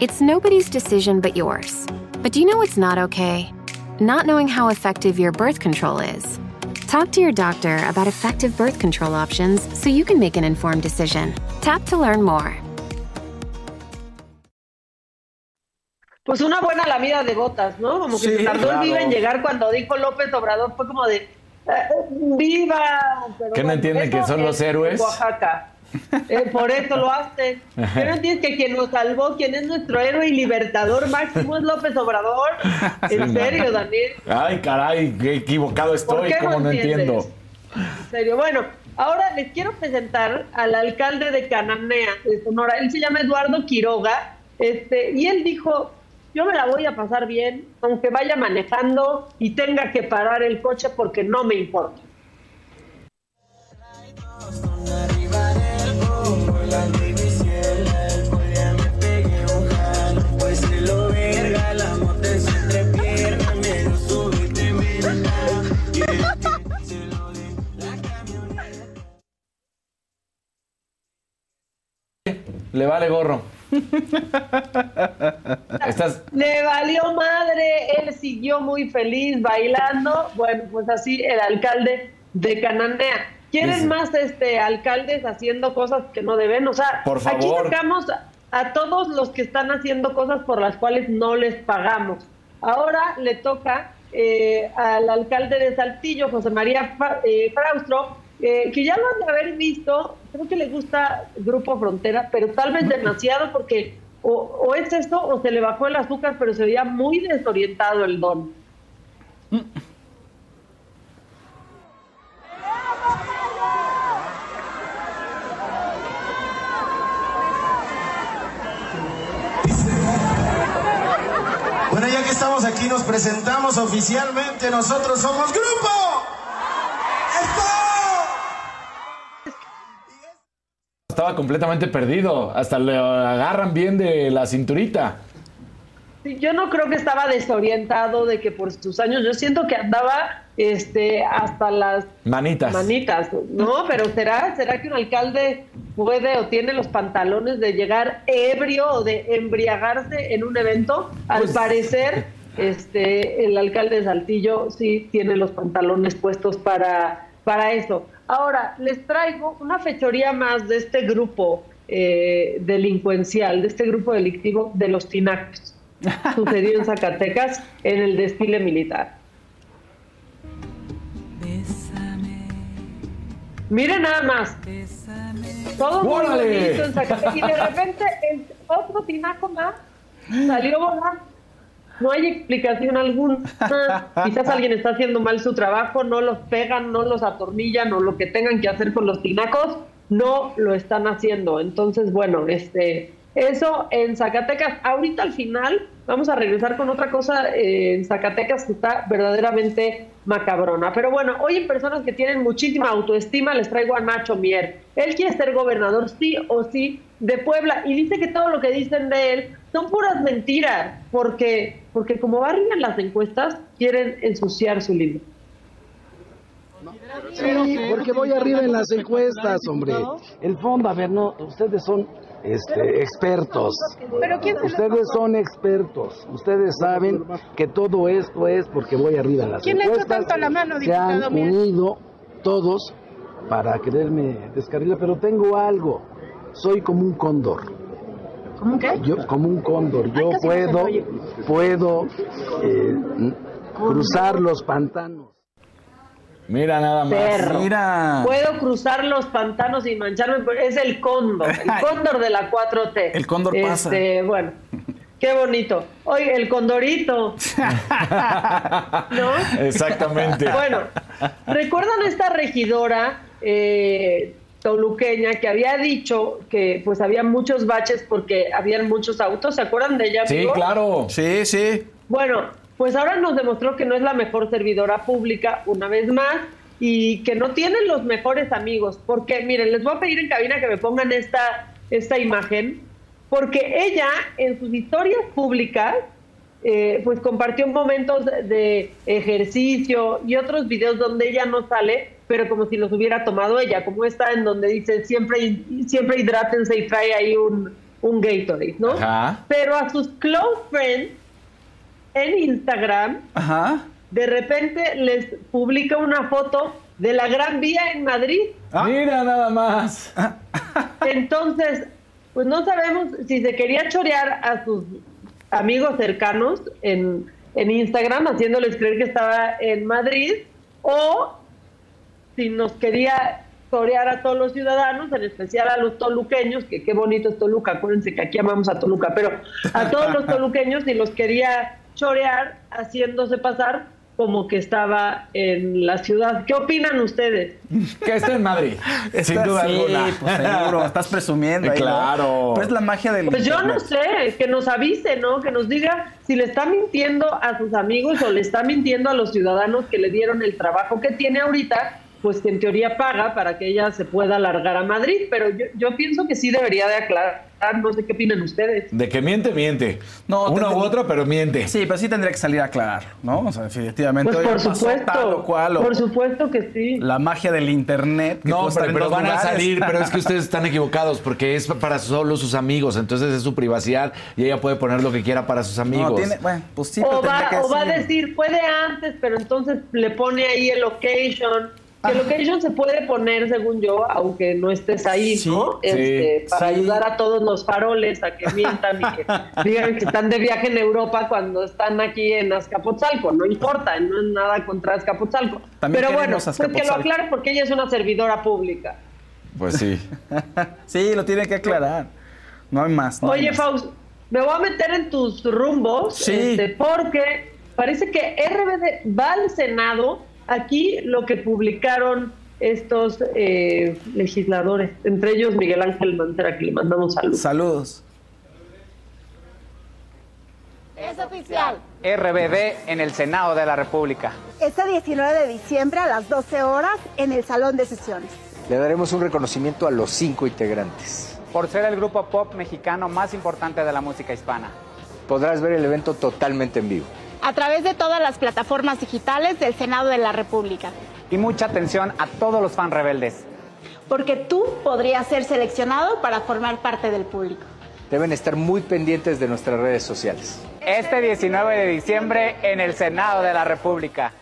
It's nobody's decision but yours. But do you know what's not okay? Not knowing how effective your birth control is. Talk to your doctor about effective birth control options so you can make an informed decision. Tap to learn more. Pues una buena lamida de gotas, ¿no? Como que Sí, se tardó claro. el viva en llegar cuando dijo López Obrador. Fue como de, eh, ¡viva! Pero ¿Qué no entienden que son los héroes? Oaxaca. Eh, por eso lo hacen. ¿Qué no entiendes que quien nos salvó, quien es nuestro héroe y libertador máximo es López Obrador? Sí, En serio. Daniel. Ay, caray, qué equivocado ¿Por estoy, qué como no entiendo. En serio. Bueno, ahora les quiero presentar al alcalde de Cananea, de Sonora. Él se llama Eduardo Quiroga. Este, y él dijo, yo me la voy a pasar bien, aunque vaya manejando y tenga que parar el coche porque no me importa. Le vale gorro. Estás. Le valió madre, él siguió muy feliz bailando. Bueno, pues así el alcalde de Cananea. ¿Quieren Dice- más este alcaldes haciendo cosas que no deben? O sea, Por aquí favor. sacamos a, a todos los que están haciendo cosas por las cuales no les pagamos. Ahora le toca eh, al alcalde de Saltillo, José María Fa- eh, Fraustro, eh, que ya lo han de haber visto, creo que le gusta Grupo Frontera, pero tal vez demasiado porque o, es esto o se le bajó el azúcar, pero se veía muy desorientado el don. Bueno, ya que estamos aquí, nos presentamos oficialmente. Nosotros somos Grupo. Estaba completamente perdido. Hasta le agarran bien de la cinturita. Yo no creo que estaba desorientado de que por sus años, yo siento que andaba este hasta las Manitas. manitas, ¿no? Pero será, será que un alcalde puede o tiene los pantalones de llegar ebrio o de embriagarse en un evento. Al Pues- parecer, este, el alcalde de Saltillo sí tiene los pantalones puestos para, para eso. Ahora, les traigo una fechoría más de este grupo eh, delincuencial, de este grupo delictivo de los tinacos. Sucedió en Zacatecas en el desfile militar. Miren nada más. Todo muy en Zacatecas. Y de repente el otro tinaco más salió volando. No hay explicación alguna. Quizás alguien está haciendo mal su trabajo, no los pegan, no los atornillan o lo que tengan que hacer con los tinacos, no lo están haciendo. Entonces, bueno, este, eso en Zacatecas. Ahorita al final vamos a regresar con otra cosa eh, en Zacatecas que está verdaderamente macabrona. Pero bueno, hoy en personas que tienen muchísima autoestima les traigo a Nacho Mier. Él quiere ser gobernador sí o sí de Puebla y dice que todo lo que dicen de él son puras mentiras, porque, porque como va arriba en las encuestas, quieren ensuciar su libro. Sí, porque voy arriba en las encuestas, hombre. El fondo, a ver, no, ustedes son este, expertos. Ustedes son expertos. Ustedes saben que todo esto es porque voy arriba en las ¿Quién le encuestas. tanto la mano, Se han unido todos para quererme descarrilar, pero tengo algo. Soy como un cóndor. ¿Cómo qué? Yo, como un cóndor, yo puedo, puedo eh, cruzar los pantanos. Mira nada más. Perro. Mira. Puedo cruzar los pantanos y mancharme. Es el cóndor, el cóndor de la 4T. El cóndor pasa. Este, Bueno, qué bonito. Oye, el condorito. ¿No? Exactamente. Bueno, ¿recuerdan esta regidora eh, toluqueña que había dicho que pues había muchos baches porque habían muchos autos? ¿Se acuerdan de ella? Sí, amigo? claro. Sí, sí. Bueno, pues ahora nos demostró que no es la mejor servidora pública, una vez más, y que no tiene los mejores amigos. Porque, miren, les voy a pedir en cabina que me pongan esta, esta imagen, porque ella en sus historias públicas, eh, pues compartió momentos de ejercicio y otros videos donde ella no sale, pero como si los hubiera tomado ella, como está en donde dice siempre, siempre hidrátense y trae ahí un, un Gatorade, ¿no? Ajá. Pero a sus close friends en Instagram, Ajá. de repente les publica una foto de la Gran Vía en Madrid. Mira nada más. Entonces, pues no sabemos si se quería chorear a sus amigos cercanos en, en Instagram, haciéndoles creer que estaba en Madrid, o si nos quería chorear a todos los ciudadanos, en especial a los toluqueños, que qué bonito es Toluca, acuérdense que aquí amamos a Toluca, pero a todos los toluqueños, si los quería chorear haciéndose pasar como que estaba en la ciudad. ¿Qué opinan ustedes? Que está en Madrid. Sin duda sí, alguna. pues seguro. Estás presumiendo ahí, ¿no? Claro. Pero es la magia del Pues yo no sé, que nos avise, ¿no? Que nos diga si le está mintiendo a sus amigos o le está mintiendo a los ciudadanos que le dieron el trabajo que tiene ahorita, pues que en teoría paga para que ella se pueda largar a Madrid. Pero yo, yo pienso que sí debería de aclarar, no sé qué opinan ustedes. De que miente, miente. No, Una u otra, pero miente. Sí, pero sí tendría que salir a aclarar, ¿no? O sea, definitivamente. Pues por pasó tal supuesto, o cual, o por supuesto que sí. La magia del internet. que No, pero, pero van a lugares. salir, pero es que ustedes están equivocados porque es para solo sus amigos, entonces es su privacidad y ella puede poner lo que quiera para sus amigos. No, tiene, bueno, pues sí, pero o, va, tendría que o va a decir. decir, puede antes, pero entonces le pone ahí el location. Que el location se puede poner, según yo, aunque no estés ahí, Sí, ¿no? sí, Este, para sí. ayudar a todos los faroles a que mientan y que digan que están de viaje en Europa cuando están aquí en Azcapotzalco. No importa, no es nada contra Azcapotzalco. También pero bueno, queremos pues que lo Azcapotzalco. aclare porque ella es una servidora pública. Pues sí. Sí, lo tiene que aclarar. No hay más. no Oye. Faust, me voy a meter en tus rumbos, Sí. este, porque parece que RBD va al Senado. Aquí lo que publicaron estos eh, legisladores, entre ellos Miguel Ángel Mancera, que le mandamos saludos. Saludos. Es oficial. RBD en el Senado de la República. Este 19 de diciembre a las 12 horas en el Salón de Sesiones. le daremos un reconocimiento a los cinco integrantes. Por ser el grupo pop mexicano más importante de la música hispana. Podrás ver el evento totalmente en vivo. A través de todas las plataformas digitales del Senado de la República. Y mucha atención a todos los fans rebeldes. Porque tú podrías ser seleccionado para formar parte del público. Deben estar muy pendientes de nuestras redes sociales. Este 19 de diciembre en el Senado de la República.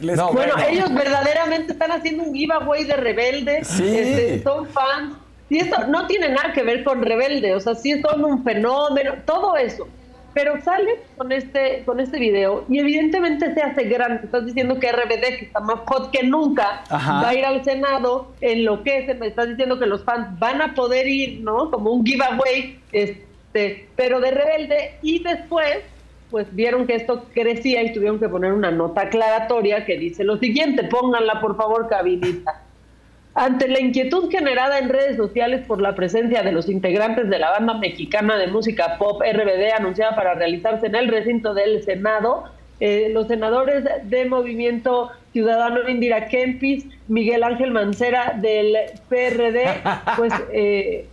bueno, ellos verdaderamente están haciendo un giveaway de rebelde. Sí. Este, son fans. Y esto no tiene nada que ver con rebelde, o sea, sí son un fenómeno, todo eso. Pero sale con este, con este video y evidentemente se hace grande. Estás diciendo que RBD, que está más hot que nunca, Ajá. va a ir al Senado, enloquece, me estás diciendo que los fans van a poder ir, ¿no? Como un giveaway, este, pero de rebelde. Y después, pues vieron que esto crecía y tuvieron que poner una nota aclaratoria que dice lo siguiente, pónganla por favor, cabinita. Ante la inquietud generada en redes sociales por la presencia de los integrantes de la banda mexicana de música pop RBD anunciada para realizarse en el recinto del Senado, eh, los senadores de Movimiento Ciudadano Indira Kempis, Miguel Ángel Mancera del PRD, pues eh,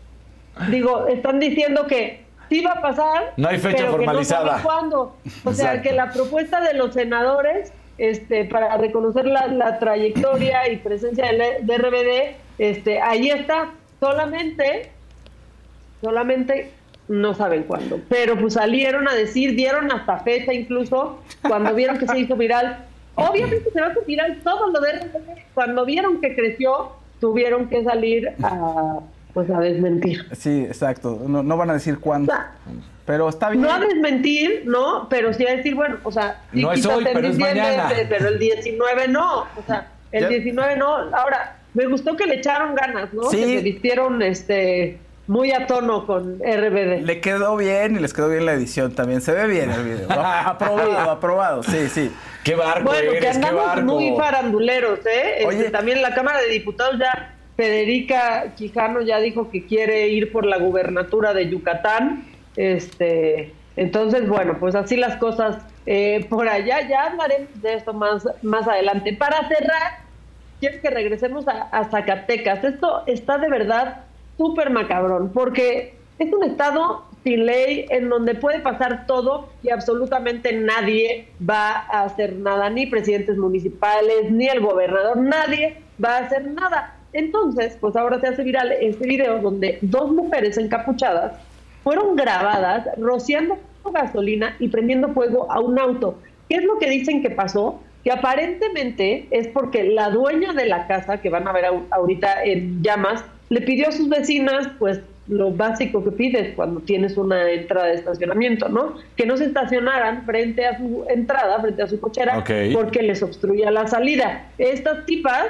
digo, están diciendo que sí va a pasar, No hay fecha pero que no formalizada. saben cuándo. O sea, que la propuesta de los senadores este, para reconocer la, la trayectoria y presencia del de RBD, este, ahí está, solamente, solamente no saben cuándo. Pero pues salieron a decir, dieron hasta fecha incluso, cuando vieron que se hizo viral. Obviamente se va a hacer viral todo lo de RBD. Cuando vieron que creció, tuvieron que salir a, pues, a desmentir. Sí, exacto. No, no van a decir cuándo. Pero está bien. No a desmentir, ¿no? Pero sí a decir, bueno, o sea, sí, No es hoy, pero es mañana. pe- Pero el 19 no, o sea, el Ya. 19 no. Ahora, me gustó que le echaron ganas, ¿no? Sí. Que se vistieron este, muy a tono con RBD. Le quedó bien y les quedó bien la edición también. Se ve bien el video. aprobado, aprobado. Sí, sí. Qué barco Bueno, que qué andamos barco. muy faranduleros, ¿eh? Este, Oye. también la Cámara de Diputados ya Federica Quijano ya dijo que quiere ir por la gubernatura de Yucatán. Este, entonces, bueno, pues así las cosas eh, por allá. Ya hablaremos de esto más, más adelante. Para cerrar, quiero que regresemos a, a Zacatecas. Esto está de verdad súper macabrón, porque es un estado sin ley en donde puede pasar todo y absolutamente nadie va a hacer nada, ni presidentes municipales, ni el gobernador, nadie va a hacer nada. Entonces, pues ahora se hace viral este video donde dos mujeres encapuchadas fueron grabadas rociando gasolina y prendiendo fuego a un auto. ¿Qué es lo que dicen que pasó? Que aparentemente es porque la dueña de la casa, que van a ver ahorita en llamas, le pidió a sus vecinas, pues lo básico que pides cuando tienes una entrada de estacionamiento, ¿no? Que no se estacionaran frente a su entrada, frente a su cochera, porque les obstruía la salida. Estas tipas,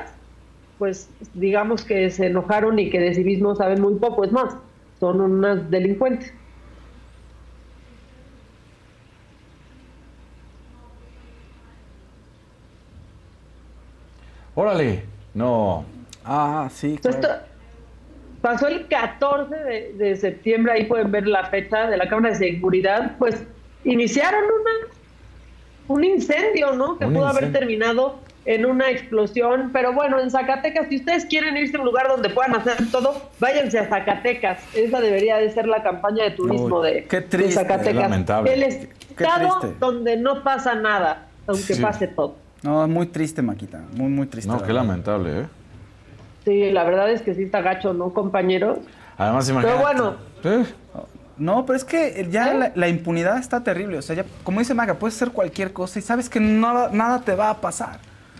pues digamos que se enojaron y que de civismo saben muy poco, es más, son unas delincuentes. Órale. No. Ah, sí. Esto pasó el 14 de, de septiembre, ahí pueden ver la fecha de la Cámara de Seguridad, pues iniciaron una un incendio, ¿no? Que Un pudo haber terminado en una explosión, pero bueno, en Zacatecas, si ustedes quieren irse a un lugar donde puedan hacer todo, váyanse a Zacatecas. Esa debería de ser la campaña de turismo Uy, de, qué de triste, Zacatecas. es lamentable. El estado donde no pasa nada, aunque Sí. pase todo. No, muy triste, Maquita. Muy, muy triste. No, qué lamentable, ¿eh? Sí, la verdad es que sí está gacho, ¿no, compañeros? Además, imagínate. Pero bueno, No, pero es que ya la, la impunidad está terrible. O sea, ya, como dice Maga, puedes hacer cualquier cosa y sabes que nada, nada te va a pasar.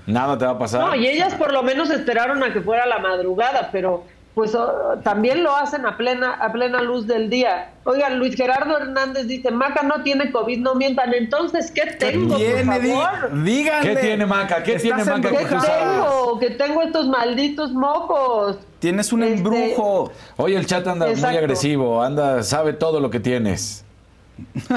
Nada te va a pasar. No, y ellas por lo menos esperaron a que fuera la madrugada, pero pues oh, también lo hacen a plena a plena luz del día. Oigan, Luis Gerardo Hernández dice, Maca no tiene COVID, no mientan. Entonces, ¿qué tengo, tiene? Por favor? díganle. ¿Qué tiene Maca? ¿Qué Estás tiene Maca? ¿Qué tengo? Que tengo estos malditos mocos. Tienes un Este- embrujo. Oye, el chat anda muy agresivo, anda, sabe todo lo que tienes.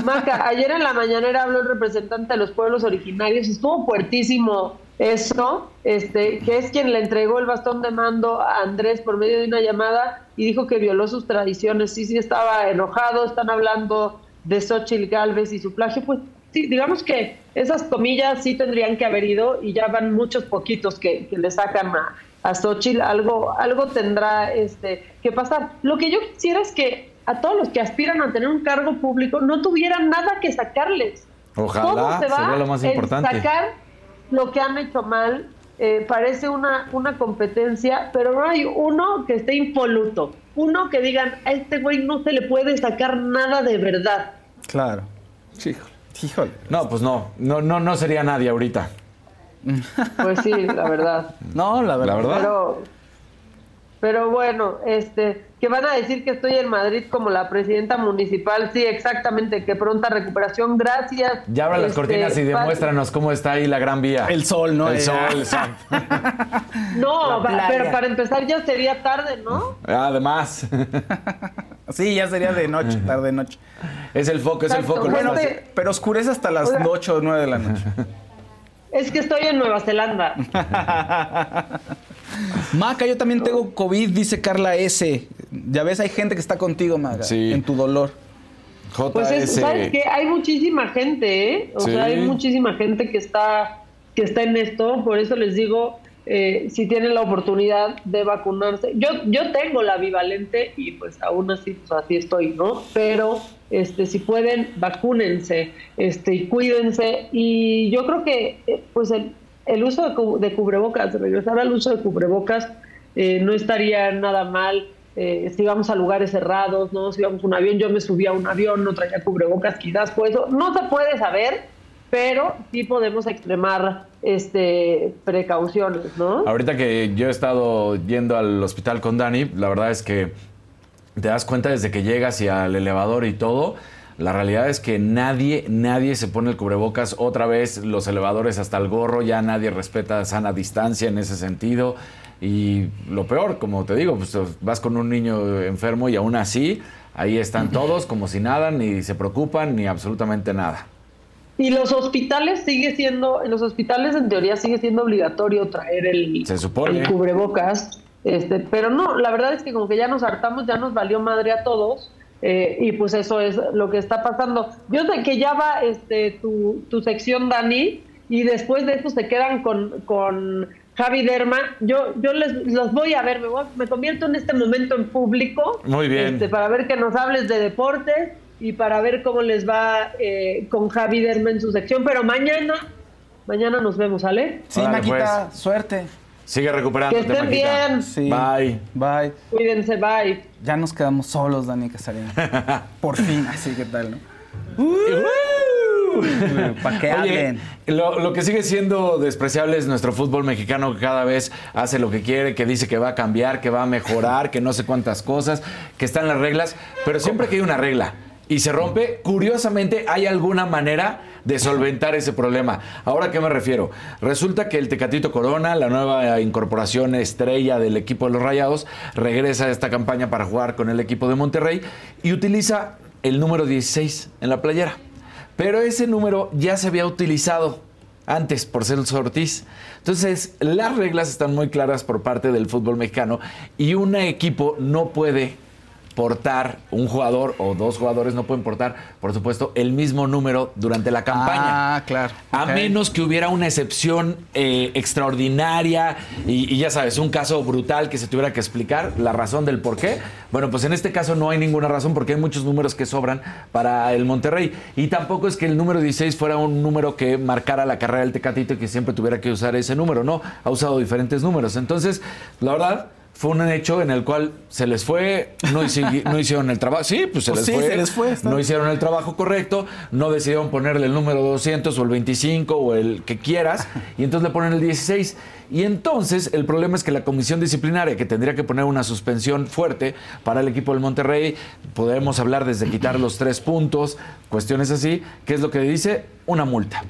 Maca, ayer en la mañanera habló el representante de los pueblos originarios, estuvo fuertísimo eso, este, que es quien le entregó el bastón de mando a Andrés por medio de una llamada y dijo que violó sus tradiciones. Sí, sí, estaba enojado, están hablando de Xochitl Galvez y su plagio, pues sí, digamos que esas comillas sí tendrían que haber ido y ya van muchos poquitos que, que le sacan a, a Xochitl, algo, algo tendrá este, que pasar. Lo que yo quisiera es que a todos los que aspiran a tener un cargo público no tuvieran nada que sacarles. Ojalá, Todo se va sería lo más en importante. sacar lo que han hecho mal. Eh, parece una, una competencia, pero no hay uno que esté impoluto. Uno que digan, a este güey no se le puede sacar nada de verdad. Claro. Híjole. Híjole. No, pues no. No, no, no sería nadie ahorita. Pues sí, la verdad. No, la verdad. La verdad. Pero, pero bueno, este, que van a decir que estoy en Madrid como la presidenta municipal. Sí, exactamente, que pronta recuperación. Gracias. Ya abra las Este, cortinas y demuéstranos cómo está ahí la Gran Vía. El sol, ¿no? El sol. No, La pa- playa. pero para empezar ya sería tarde, ¿no? Además, Sí, ya sería de noche, tarde noche. es el foco, es el foco. Bueno, Pero oscurece hasta las Oiga. 8 o 9 de la noche. Es que estoy en Nueva Zelanda. Maca, yo también tengo COVID, dice Carla S. Ya ves, hay gente que está contigo, Maga, Sí. en tu dolor. Pues es, JS. ¿sabes qué? Hay muchísima gente, ¿eh? O Sí. sea, hay muchísima gente que está, que está en esto, por eso les digo, eh, si tienen la oportunidad de vacunarse. Yo, yo tengo la bivalente y pues aún así, pues así estoy, ¿no? Pero este, si pueden, vacúnense, este, y cuídense. Y yo creo que, eh, pues el, el uso de, de cubrebocas, regresar al uso de cubrebocas, eh, no estaría nada mal. eh, si vamos a lugares cerrados, ¿no? Si vamos a un avión, yo me subí a un avión, no traía cubrebocas, quizás pues eso no se puede saber, pero sí podemos extremar este precauciones, ¿no? Ahorita que yo he estado yendo al hospital con Dani, la verdad es que te das cuenta desde que llegas y al elevador y todo. La realidad es que nadie, nadie se pone el cubrebocas. Otra vez los elevadores hasta el gorro, ya nadie respeta sana distancia en ese sentido. Y lo peor, como te digo, pues vas con un niño enfermo y aún así ahí están todos como si nada, ni se preocupan, ni absolutamente nada. Y los hospitales sigue siendo, en los hospitales en teoría sigue siendo obligatorio traer el, Se supone. el cubrebocas, este, pero no, la verdad es que como que ya nos hartamos, ya nos valió madre a todos, eh, y pues eso es lo que está pasando. Yo sé que ya va este tu, tu sección, Dani, y después de eso se quedan con, con Javi Derma. Yo, yo les los voy a ver, me, voy me convierto en este momento en público. Muy bien. este, para ver que nos hables de deportes y para ver cómo les va eh, con Javi Derma en su sección. Pero mañana, mañana nos vemos, ¿sale? Sí, Maquita, suerte. Sigue recuperando. Que estén bien. Sí. Bye. Bye. Cuídense, bye. Ya nos quedamos solos, Dani Casarín. Por fin, así que tal, ¿no? Para que Oye, hablen. Lo, lo que sigue siendo despreciable es nuestro fútbol mexicano que cada vez hace lo que quiere, que dice que va a cambiar, que va a mejorar, que no sé cuántas cosas, que están las reglas, pero siempre que hay una regla y se rompe, curiosamente hay alguna manera de solventar ese problema. Ahora, ¿a qué me refiero? Resulta que el Tecatito Corona, la nueva incorporación estrella del equipo de los Rayados, regresa a esta campaña para jugar con el equipo de Monterrey y utiliza el número 16 en la playera. Pero ese número ya se había utilizado antes por Celso Ortiz. Entonces, las reglas están muy claras por parte del fútbol mexicano y un equipo no puede portar, un jugador o dos jugadores no pueden portar, por supuesto, el mismo número durante la campaña. Ah, claro. A menos que hubiera una excepción eh, extraordinaria y, y ya sabes, un caso brutal que se tuviera que explicar la razón del por qué. Bueno, pues en este caso no hay ninguna razón porque hay muchos números que sobran para el Monterrey. Y tampoco es que el número 16 fuera un número que marcara la carrera del Tecatito y que siempre tuviera que usar ese número. No, ha usado diferentes números. Entonces, la verdad... Fue un hecho en el cual se les fue, no, hici- no hicieron el trabajo. Sí, pues se Pues les sí, fue. se les fue, está. No hicieron el trabajo correcto, no decidieron ponerle el número 200 o el 25 o el que quieras, y entonces le ponen el 16. Y entonces el problema es que la comisión disciplinaria, que tendría que poner una suspensión fuerte para el equipo del Monterrey, podemos hablar desde quitar los tres puntos, cuestiones así, ¿qué es lo que dice? Una multa.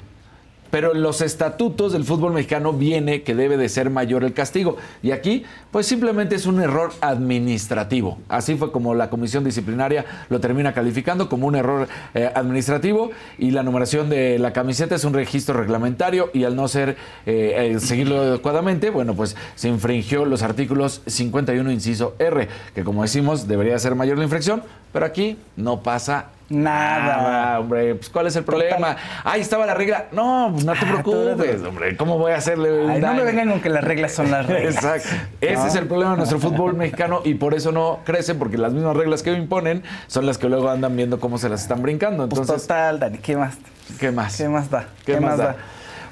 Pero en los estatutos del fútbol mexicano viene que debe de ser mayor el castigo. Y aquí, pues simplemente es un error administrativo. Así fue como la comisión disciplinaria lo termina calificando como un error eh, administrativo. Y la numeración de la camiseta es un registro reglamentario y al no ser eh, seguirlo adecuadamente, bueno, pues se infringió los artículos 51, inciso R, que como decimos, debería ser mayor la infracción, pero aquí no pasa Nada. Ah, hombre, pues ¿cuál es el problema? Ahí estaba la regla. No, pues no te preocupes, hombre. ¿Cómo voy a hacerle Ay, no me vengan con que las reglas son las reglas. Exacto. Ese No. es el problema de nuestro fútbol mexicano y por eso no crece, porque las mismas reglas que imponen son las que luego andan viendo cómo se las están brincando. Pues Entonces, total, Dani, ¿qué más? ¿qué más? ¿Qué más da? ¿Qué, más da?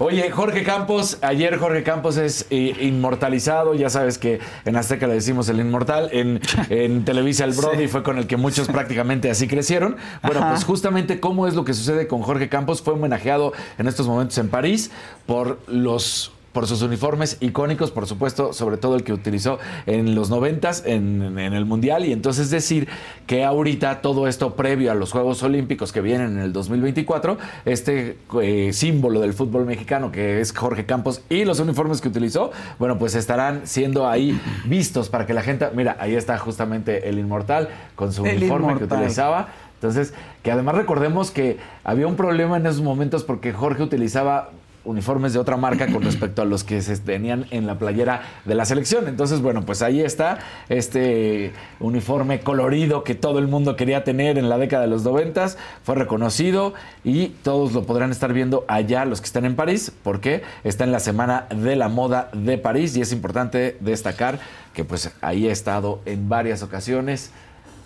Oye, Jorge Campos, ayer Jorge Campos es eh, inmortalizado, ya sabes que en Azteca le decimos el inmortal, en, en Televisa el Brody fue con el que muchos prácticamente así crecieron. Bueno, Ajá. pues justamente cómo es lo que sucede con Jorge Campos, fue homenajeado en estos momentos en París por los por sus uniformes icónicos, por supuesto, sobre todo el que utilizó en los noventas en, en el Mundial. Y entonces decir que ahorita todo esto previo a los Juegos Olímpicos que vienen en el 2024, este eh, símbolo del fútbol mexicano que es Jorge Campos y los uniformes que utilizó, bueno, pues estarán siendo ahí vistos para que la gente, mira, ahí está justamente el inmortal con su El uniforme que utilizaba. Entonces, que además recordemos que había un problema en esos momentos porque Jorge utilizaba uniformes de otra marca con respecto a los que se tenían en la playera de la selección. Entonces, bueno, pues ahí está este uniforme colorido que todo el mundo quería tener en la década de los noventas, fue reconocido y todos lo podrán estar viendo allá los que están en París, porque está en la Semana de la Moda de París y es importante destacar que pues ahí he estado en varias ocasiones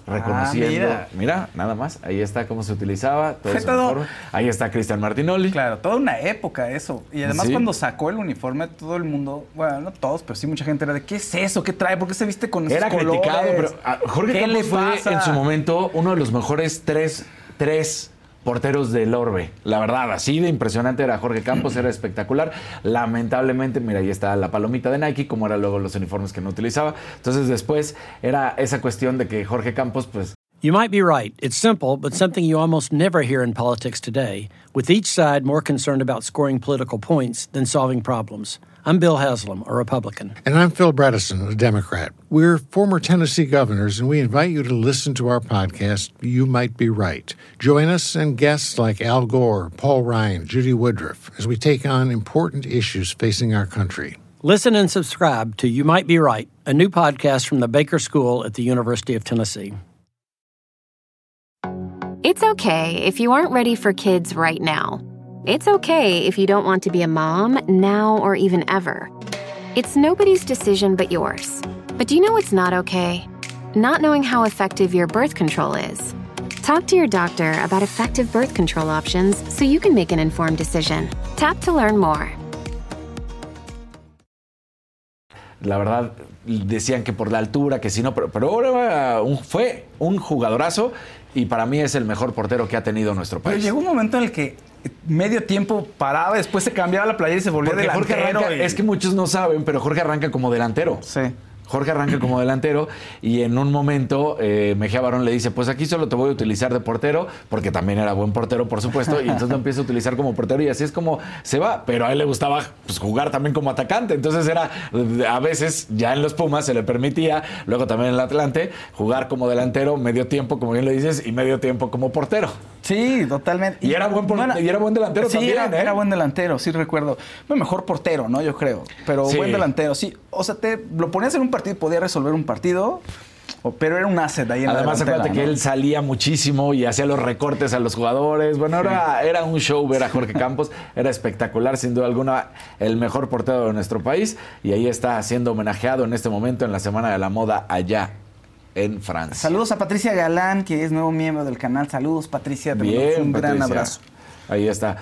reconociendo. mira. mira. nada más, ahí está cómo se utilizaba, todo ese todo- uniforme. Ahí está Cristian Martinoli. Claro, toda una época eso. Y además Sí. cuando sacó el uniforme, todo el mundo, bueno, no todos, pero sí mucha gente era de, ¿qué es eso? ¿Qué trae? ¿Por qué se viste con esos Era criticado, colores? pero ah, Jorge ¿Qué Campos le fue en su momento uno de los mejores tres, tres porteros del Orbe. La verdad, así de impresionante era Jorge Campos, era espectacular. Lamentablemente, mira, ahí está la palomita de Nike, como era luego los uniformes que no utilizaba. Entonces después era esa cuestión de que Jorge Campos, pues You might be right. It's simple, but something you almost never hear in politics today, with each side more concerned about scoring political points than solving problems. I'm Bill Haslam, a Republican. And I'm Phil Bredesen, a Democrat. We're former Tennessee governors, and we invite you to listen to our podcast, You Might Be Right. Join us and guests like Al Gore, Paul Ryan, Judy Woodruff, as we take on important issues facing our country. Listen and subscribe to You Might Be Right, a new podcast from the Baker School at the University of Tennessee. It's okay if you aren't ready for kids right now. It's okay if you don't want to be a mom now or even ever. It's nobody's decision but yours. But do you know what's not okay? Not knowing how effective your birth control is. Talk to your doctor about effective birth control options so you can make an informed decision. Tap to learn more. la verdad decían que por la altura, que si no, pero, pero ahora un- fue un jugadorazo y para mí es el mejor portero que ha tenido nuestro Pero país. llegó un momento en el que medio tiempo paraba, después se cambiaba la playera y se volvía Porque Jorge delantero. arranca, y- es que muchos no saben, pero Jorge arranca como delantero. Sí. Jorge arranca como delantero y en un momento eh, Mejía Barón le dice, pues aquí solo te voy a utilizar de portero, porque también era buen portero, por supuesto, y entonces lo empieza a utilizar como portero y así es como se va, pero a él le gustaba pues, jugar también como atacante, entonces era, a veces ya en los Pumas se le permitía, luego también en el Atlante, jugar como delantero medio tiempo, como bien lo dices, y medio tiempo como portero. Sí, totalmente. Y era buen por- y era buen delantero sí, también, Era, ¿eh? era buen delantero, sí recuerdo. Bueno, mejor portero, ¿no? Yo creo. Pero Sí. buen delantero, sí. O sea, te lo ponías en un partido y podía resolver un partido, pero era un asset ahí en Además, la acuérdate que él salía muchísimo y hacía los recortes a los jugadores. Bueno, era, era un show ver a Jorge Campos. Era espectacular, sin duda alguna, el mejor portero de nuestro país. Y ahí está siendo homenajeado en este momento en la Semana de la Moda allá en Francia. Saludos a Patricia Galán, que es nuevo miembro del canal. Saludos, Patricia. Te Bien, un gran abrazo. Ahí está.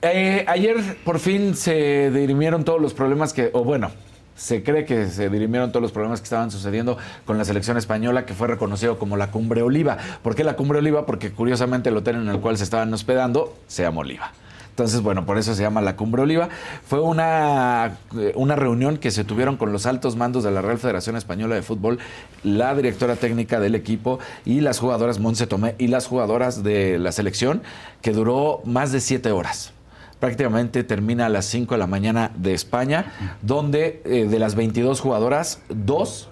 Eh, ayer por fin se dirimieron todos los problemas que, o bueno, se cree que se dirimieron todos los problemas que estaban sucediendo con la selección española, que fue reconocido como la Cumbre Oliva. ¿Por qué la Cumbre Oliva? Porque curiosamente el hotel en el cual se estaban hospedando se llama Oliva. Entonces, bueno, por eso se llama la Cumbre Oliva. Fue una, eh, una reunión que se tuvieron con los altos mandos de la Real Federación Española de Fútbol, la directora técnica del equipo y las jugadoras Monse Tomé y las jugadoras de la selección, que duró más de siete horas. Prácticamente termina a las 5 de la mañana de España, donde eh, de las 22 jugadoras, dos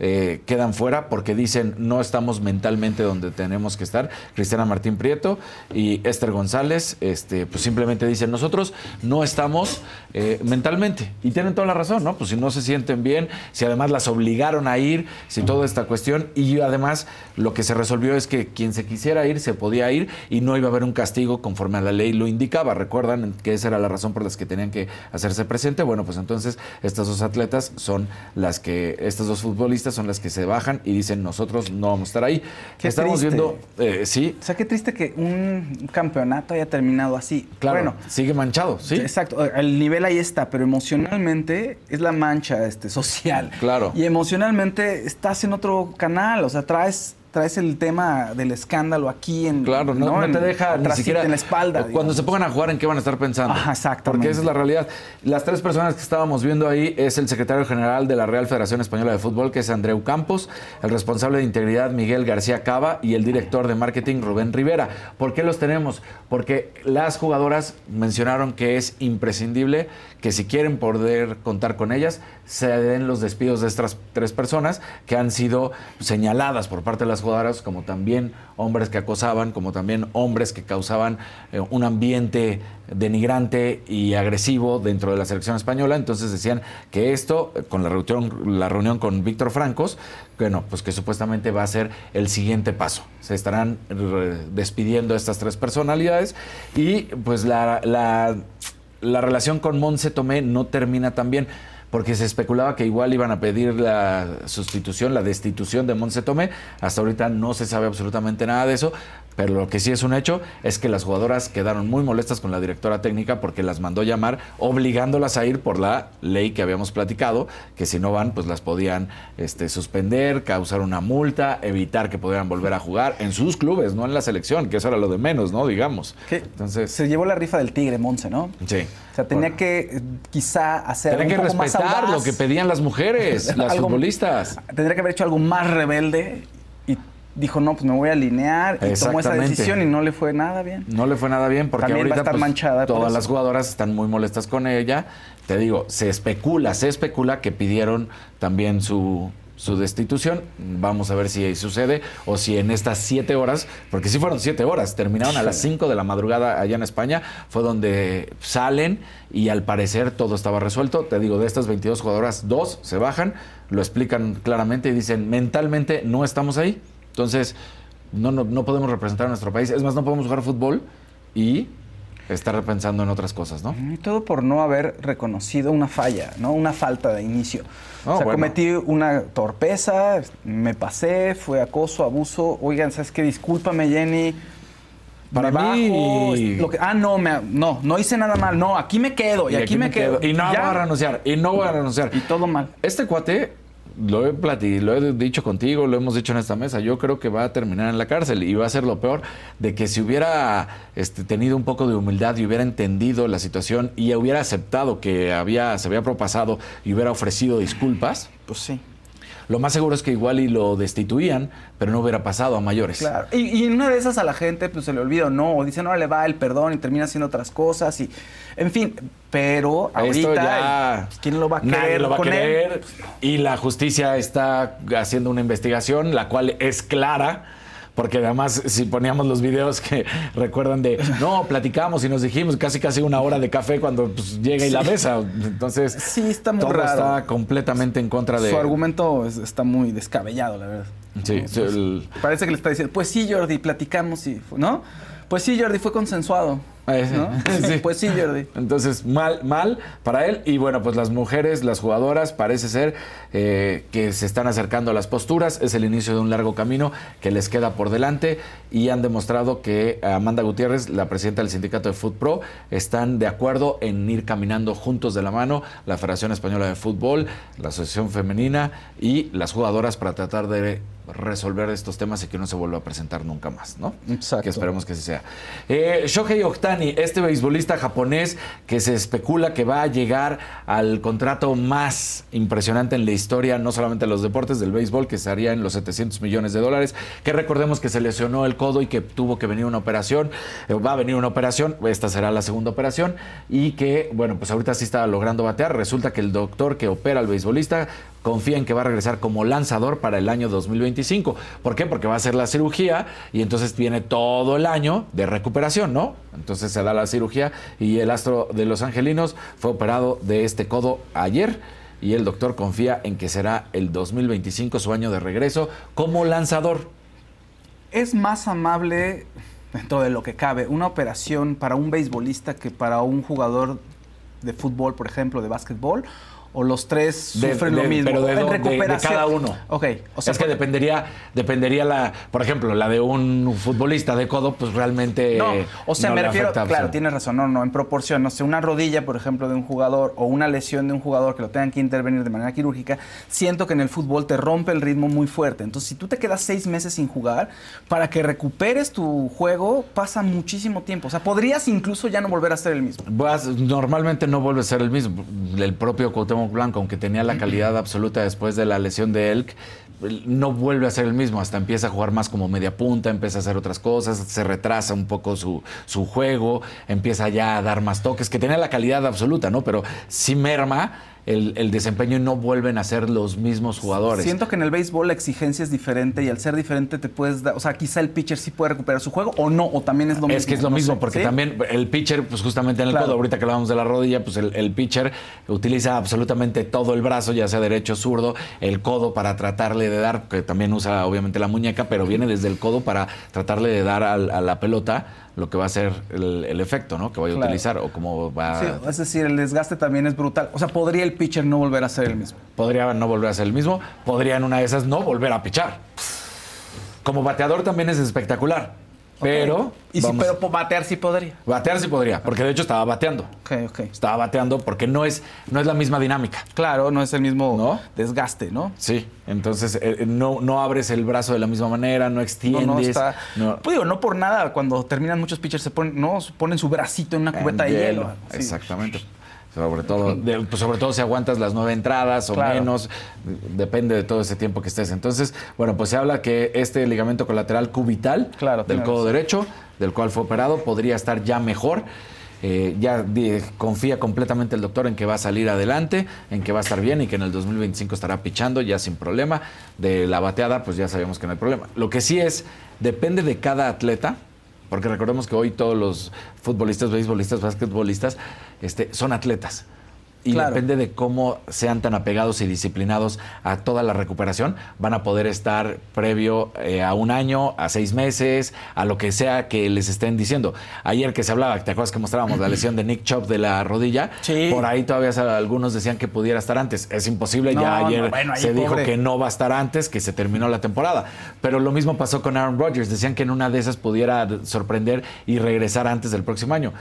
eh, quedan fuera porque dicen no estamos mentalmente donde tenemos que estar. Cristiana Martín Prieto y Esther González, este, pues simplemente dicen nosotros no estamos eh, mentalmente. Y tienen toda la razón, ¿no? Pues si no se sienten bien, si además las obligaron a ir, si toda esta cuestión. Y además lo que se resolvió es que quien se quisiera ir se podía ir y no iba a haber un castigo conforme a la ley lo indicaba. Recuerdan que esa era la razón por la que tenían que hacerse presente. Bueno, pues entonces estas dos atletas son las que, estas dos futbolistas son las que se bajan y dicen nosotros no vamos a estar ahí. Qué Estamos triste. viendo, eh, sí, O sea, qué triste que un campeonato haya terminado así. claro, Bueno, sigue manchado, sí. Exacto, el nivel ahí está, pero emocionalmente es la mancha este, social. Claro. Y emocionalmente estás en otro canal, o sea, traes, traes el tema del escándalo aquí en. Claro, no, no En- te deja ni atrásito siquiera en la espalda. Cuando se pongan a jugar, ¿en qué van a estar pensando? Ajá, exactamente. Porque esa es la realidad. Las tres personas que estábamos viendo ahí es el secretario general de la Real Federación Española de Fútbol, que es Andreu Campos, el responsable de integridad Miguel García Cava y el director de marketing Rubén Rivera. ¿Por qué los tenemos? Porque las jugadoras mencionaron que es imprescindible que si quieren poder contar con ellas, se den los despidos de estas tres personas que han sido señaladas por parte de las jugadoras como también hombres que acosaban, como también hombres que causaban eh, un ambiente denigrante y agresivo dentro de la selección española. Entonces decían que esto, con la reunión, la reunión con Víctor Francos, bueno, pues que supuestamente va a ser el siguiente paso. Se estarán eh, despidiendo estas tres personalidades y pues la, la, la relación con Monse Tomé no termina tan bien porque se especulaba que igual iban a pedir la sustitución, la destitución de Monse Tomé. Hasta ahorita no se sabe absolutamente nada de eso, pero lo que sí es un hecho es que las jugadoras quedaron muy molestas con la directora técnica porque las mandó llamar obligándolas a ir por la ley que habíamos platicado, que si no van pues las podían este, suspender, causar una multa, evitar que pudieran volver a jugar en sus clubes, no en la selección, que eso era lo de menos, ¿no? Digamos. Entonces, se llevó la rifa del tigre, Monse, ¿no? Sí. O sea, tenía que quizá hacer Tienen que poco respetar lo que pedían las mujeres, las Algo- futbolistas. Tendría que haber hecho algo más rebelde dijo, no, pues me voy a alinear. Y tomó esa decisión y no le fue nada bien. No le fue nada bien porque También va a ahorita estar pues, manchada todas las jugadoras están muy molestas con ella. Te digo, se especula, se especula que pidieron también su, su destitución. Vamos a ver si sucede o si en estas siete horas, porque sí fueron siete horas, terminaron a las cinco de la madrugada allá en España, fue donde salen y al parecer todo estaba resuelto. Te digo, de estas 22 jugadoras, dos se bajan, lo explican claramente y dicen, mentalmente no estamos ahí. Entonces, no, no, no podemos representar a nuestro país. Es más, no podemos jugar fútbol y estar pensando en otras cosas, ¿no? Y todo por no haber reconocido una falla, ¿no? Una falta de inicio. No, o sea, bueno. cometí una torpeza, me pasé, fue acoso, abuso. Oigan, ¿sabes qué? Discúlpame, Jenny. Para me mí- bajo, lo que- ah, no, me- no, no hice nada mal. No, aquí me quedo y, aquí, me quedo. Y no Ya. voy a renunciar. Y no voy a renunciar. Y todo mal. Este cuate, lo he plati- lo he dicho contigo, lo hemos dicho en esta mesa, yo creo que va a terminar en la cárcel y va a ser lo peor de que si hubiera este, tenido un poco de humildad y hubiera entendido la situación y hubiera aceptado que había, se había propasado y hubiera ofrecido disculpas, pues sí. Lo más seguro es que igual y lo destituían, pero no hubiera pasado a mayores. Claro. Y, en una de esas a la gente pues se le olvida no, o dicen, no le va el perdón y termina haciendo otras cosas y en fin, pero ahorita ya pues, quién lo va a querer nadie lo va a él? querer y la justicia está haciendo una investigación la cual es clara porque además si poníamos los videos que recuerdan de no platicamos y nos dijimos casi casi una hora de café cuando pues, llega y la besa entonces Sí, está muy todo raro. está completamente en contra de Su argumento es- está muy descabellado, la verdad. Sí, ¿No? sí, Pues, el- Parece que le está diciendo, pues sí, Jordi, platicamos y, ¿no? Pues sí, Jordi, fue consensuado. ¿No? Sí. Pues sí, Jordi. Entonces, mal, mal para él. Y bueno, pues las mujeres, las jugadoras, parece ser eh, que se están acercando a las posturas. Es el inicio de un largo camino que les queda por delante. Y han demostrado que Amanda Gutiérrez, la presidenta del sindicato de Foot Pro, están de acuerdo en ir caminando juntos de la mano la Federación Española de Fútbol, la Asociación Femenina y las jugadoras para tratar de resolver estos temas y que no se vuelva a presentar nunca más, ¿no? Exacto. Que esperemos que así sea. Eh, Shohei Ohtani, este beisbolista japonés que se especula que va a llegar al contrato más impresionante en la historia, no solamente de los deportes, del béisbol, que estaría en los 700 millones de dólares, que recordemos que se lesionó el codo y que tuvo que venir una operación, eh, va a venir una operación, esta será la segunda operación, y que, bueno, pues ahorita sí está logrando batear, resulta que el doctor que opera al beisbolista confía en que va a regresar como lanzador para el año 2025. ¿Por qué? Porque va a hacer la cirugía y entonces viene todo el año de recuperación, ¿no? Entonces se da la cirugía y el astro de los angelinos fue operado de este codo ayer y el doctor confía en que será el 2025 su año de regreso como lanzador. Es más amable, dentro de lo que cabe, una operación para un beisbolista que para un jugador de fútbol, por ejemplo, de básquetbol, o los tres De- sufren de- lo mismo. Pero de, en do- de- recuperación. cada uno. Ok, o sea, es que dependería, dependería la, por ejemplo, la de un futbolista de codo, pues realmente. No, o sea, no me refiero, afecta, claro, tienes razón, no, no, en proporción, no sé, una rodilla, por ejemplo, de un jugador o una lesión de un jugador que lo tengan que intervenir de manera quirúrgica, siento que en el fútbol te rompe el ritmo muy fuerte. Entonces, si tú te quedas seis meses sin jugar, para que recuperes tu juego pasa muchísimo tiempo. O sea, podrías incluso ya no volver a ser el mismo. Vas- normalmente no vuelve a ser el mismo. El propio Cuauhtémoc Blanco, aunque tenía la calidad absoluta después de la lesión de Elk, no vuelve a ser el mismo. Hasta empieza a jugar más como media punta, empieza a hacer otras cosas, se retrasa un poco su, su juego, empieza ya a dar más toques, que tenía la calidad absoluta, ¿no? Pero sí merma el, el desempeño y no vuelven a ser los mismos jugadores. Siento que en el béisbol la exigencia es diferente y al ser diferente te puedes dar, o sea, quizá el pitcher sí puede recuperar su juego o no, o también es lo mismo. Es que es lo no mismo, sé, porque ¿sí? también el pitcher, pues justamente en el Claro. codo, ahorita que hablábamos de la rodilla, pues el, el pitcher utiliza absolutamente todo el brazo, ya sea derecho, zurdo, el codo para tratarle de dar, que también usa obviamente la muñeca, pero viene desde el codo para tratarle de dar al- a la pelota lo que va a ser el, el efecto, ¿no? Que vaya a utilizar o cómo va Sí, es decir, el desgaste también es brutal. O sea, podría el pitcher no volver a ser el mismo. Podría no volver a ser el mismo, podría en una de esas no volver a pichar. Como bateador también es espectacular, pero... Y sí, vamos- pero batear sí podría. Batear sí podría, porque de hecho estaba bateando. Ok, ok. Estaba bateando porque no es, no es la misma dinámica. Claro, no es el mismo desgaste, ¿no? Sí, entonces eh, no, no abres el brazo de la misma manera, no extiendes. no, está. no- Pues digo, no por nada, cuando terminan muchos pitchers se ponen, no, ponen su bracito en una cubeta de hielo. Sí. Exactamente. Sobre todo, de- pues sobre todo si aguantas las nueve entradas o Claro. menos, depende de todo ese tiempo que estés. Entonces, bueno, pues se habla que este ligamento colateral cubital del tienes codo derecho, del cual fue operado, podría estar ya mejor. Eh, ya confía completamente el doctor en que va a salir adelante, en que va a estar bien y que en el 2025 estará pichando ya sin problema. De la bateada, pues ya sabemos que no hay problema. Lo que sí es, depende de cada atleta, porque recordemos que hoy todos los futbolistas, beisbolistas, basquetbolistas, este, son atletas. Y Claro. depende de cómo sean tan apegados y disciplinados a toda la recuperación, van a poder estar previo eh, a un año, a seis meses, a lo que sea que les estén diciendo. Ayer que se hablaba, ¿te acuerdas que mostrábamos la lesión de Nick Chop de la rodilla? Sí. Por ahí todavía algunos decían que pudiera estar antes. Es imposible, No, ya no, ayer bueno, se dijo que no va a estar antes, que se terminó la temporada. Pero lo mismo pasó con Aaron Rodgers. Decían que en una de esas pudiera sorprender y regresar antes del próximo año.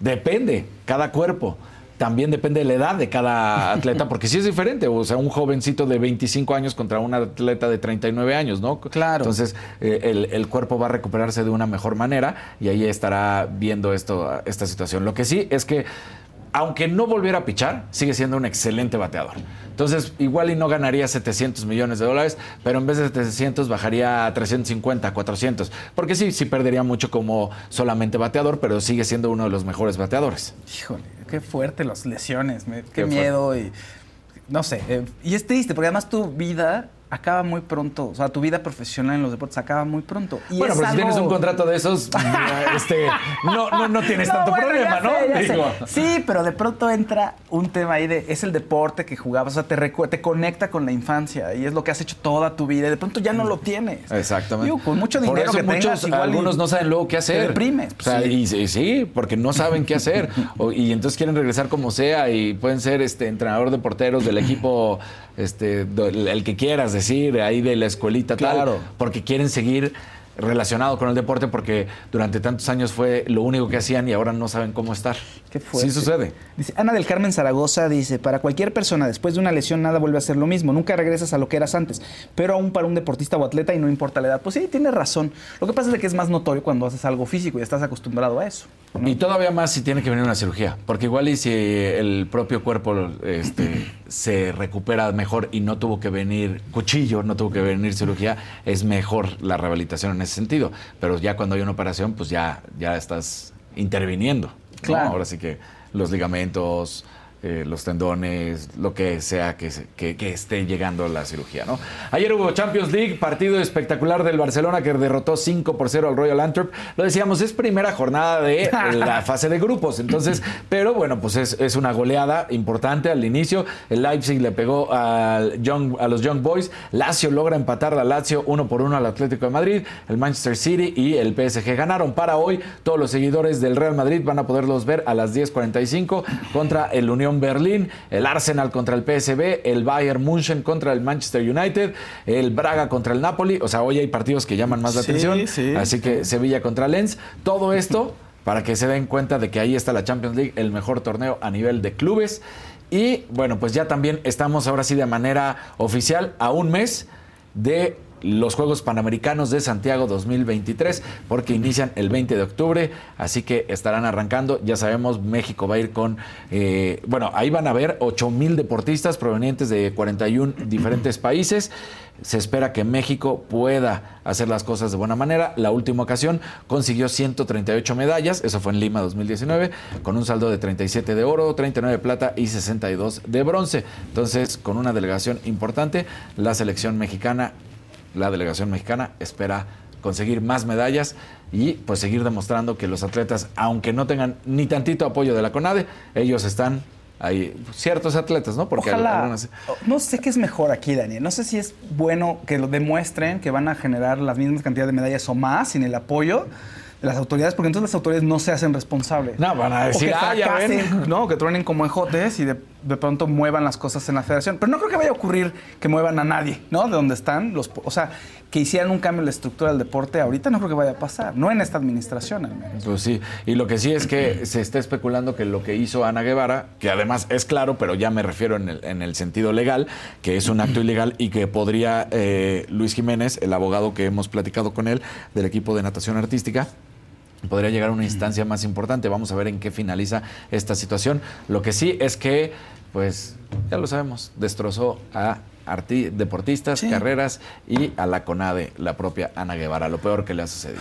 Depende, cada cuerpo. También depende de la edad de cada atleta, porque sí es diferente. O sea, un jovencito de 25 años contra un atleta de 39 años, ¿no? Claro. Entonces, eh, el, el cuerpo va a recuperarse de una mejor manera y ahí estará viendo esto, esta situación. Lo que sí es que aunque no volviera a pichar, sigue siendo un excelente bateador. Entonces, igual y no ganaría 700 millones de dólares, pero en vez de 700 bajaría a 350, 400. Porque sí, sí perdería mucho como solamente bateador, pero sigue siendo uno de los mejores bateadores. Híjole, qué fuerte las lesiones, me- qué, Qué miedo y no sé. eh, y es triste porque además tu vida acaba muy pronto, o sea, tu vida profesional en los deportes acaba muy pronto. Y bueno, pero si tienes un contrato de esos, este, no, no, no tienes No, tanto bueno, problema, ¿no? sé. Digo. Sí, pero de pronto entra un tema ahí de es el deporte que jugabas, o sea, te, te conecta con la infancia y es lo que has hecho toda tu vida y de pronto ya no lo tienes. Exactamente. Digo, con mucho Por dinero eso que muchos, tengas, igual y algunos no saben luego qué hacer. Te deprimes. O sea, sí. y, sí, sí, porque no saben qué hacer. O- y entonces quieren regresar como sea y pueden ser este entrenador de porteros del equipo, este, el que quieras decir, ahí de la escuelita Claro. tal, porque quieren seguir relacionado con el deporte porque durante tantos años fue lo único que hacían y ahora no saben cómo estar. Qué fuerte. Sí sucede. Dice, Ana del Carmen Zaragoza dice, para cualquier persona después de una lesión nada vuelve a ser lo mismo, nunca regresas a lo que eras antes, pero aún para un deportista o atleta y no importa la edad. Pues sí, tienes razón. Lo que pasa es que es más notorio cuando haces algo físico y estás acostumbrado a eso. Y todavía más si tiene que venir una cirugía, porque igual y si el propio cuerpo este, se recupera mejor y no tuvo que venir cuchillo, no tuvo que venir cirugía, es mejor la rehabilitación en ese sentido. Pero ya cuando hay una operación, pues ya, ya estás interviniendo. ¿no? Claro. Ahora sí que los ligamentos, eh, los tendones, lo que sea que, que- que esté llegando la cirugía, ¿no? Ayer hubo Champions League, partido espectacular del Barcelona que derrotó 5 por 0 al Royal Antwerp. Lo decíamos, es primera jornada de la fase de grupos, entonces, pero bueno, pues es, es una goleada importante al inicio. El Leipzig le pegó al Young- a los Young Boys. Lazio logra empatar la Lazio 1 por 1 al Atlético de Madrid. El Manchester City y el PSG ganaron. Para hoy, todos los seguidores del Real Madrid van a poderlos ver a las 10.45 contra el Unión Berlín, el Arsenal contra el PSB, el Bayern München contra el Manchester United, el Braga contra el Napoli. O sea, hoy hay partidos que llaman más la Sí, atención. sí. Así que Sevilla contra Lens. Todo esto para que se den cuenta de que ahí está la Champions League, el mejor torneo a nivel de clubes. Y bueno, pues ya también estamos ahora sí de manera oficial a un mes de los Juegos Panamericanos de Santiago 2023, porque inician el 20 de octubre, así que estarán arrancando. Ya sabemos, México va a ir con, eh, bueno, ahí van a ver 8 mil deportistas provenientes de 41 diferentes países. Se espera que México pueda hacer las cosas de buena manera. La última ocasión consiguió 138 medallas, eso fue en Lima 2019, con un saldo de 37 de oro, 39 de plata y 62 de bronce. Entonces, con una delegación importante, la selección mexicana, la delegación mexicana espera conseguir más medallas y pues seguir demostrando que los atletas, aunque no tengan ni tantito apoyo de la CONADE, ellos están ahí, ciertos atletas, ¿no? Porque Ojalá. algunas- No sé qué es mejor aquí, Daniel. No sé si es bueno que lo demuestren, que van a generar las mismas cantidades de medallas o más sin el apoyo de las autoridades, porque entonces las autoridades no se hacen responsables. No, van a decir, o que "Ah, ya ven". ¿no? Que truenen como ejotes y de, de pronto muevan las cosas en la federación. Pero no creo que vaya a ocurrir que muevan a nadie, ¿no? De donde están. Los, o sea, que hicieran un cambio en la estructura del deporte ahorita no creo que vaya a pasar. No en esta administración, al menos. Pues sí, y lo que sí es que se está especulando que lo que hizo Ana Guevara, que además es claro, pero ya me refiero en el, en el sentido legal, que es un acto ilegal y que podría eh, Luis Jiménez, el abogado que hemos platicado con él del equipo de natación artística, podría llegar a una instancia más importante. Vamos a ver en qué finaliza esta situación. Lo que sí es que, pues, ya lo sabemos, destrozó a arti- deportistas, carreras y a la CONADE, la propia Ana Guevara, lo peor que le ha sucedido.